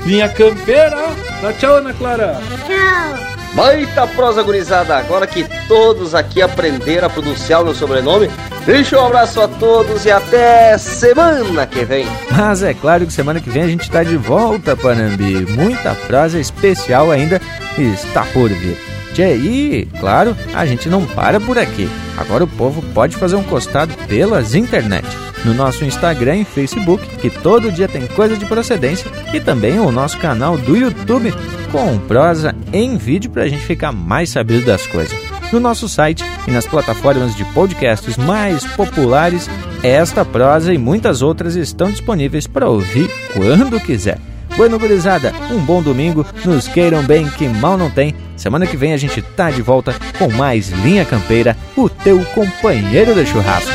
Speaker 5: Linha Campeira! Tchau, Ana Clara!
Speaker 4: Tchau! Baita prosa gurizada, agora que todos aqui aprenderam a pronunciar o meu sobrenome, deixa um abraço a todos e até semana que vem.
Speaker 2: Mas é claro que semana que vem a gente está de volta, Panambi. Muita prosa especial ainda está por vir. Tchê, e, claro, a gente não para por aqui. Agora o povo pode fazer um costado pelas internet. No nosso Instagram e Facebook, que todo dia tem coisa de procedência, e também o nosso canal do YouTube, com prosa em vídeo para a gente ficar mais sabido das coisas. No nosso site e nas plataformas de podcasts mais populares, esta prosa e muitas outras estão disponíveis para ouvir quando quiser. Bueno, gurizada, um bom domingo, nos queiram bem que mal não tem. Semana que vem a gente tá de volta com mais Linha Campeira, o teu companheiro de churrasco.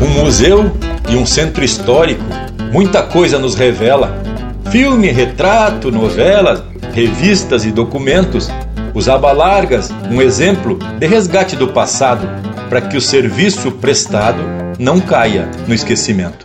Speaker 1: Um museu e um centro histórico muita coisa nos revela Filme, retrato, novelas, revistas e documentos, os abalargas, um exemplo de resgate do passado, para que o serviço prestado não caia no esquecimento.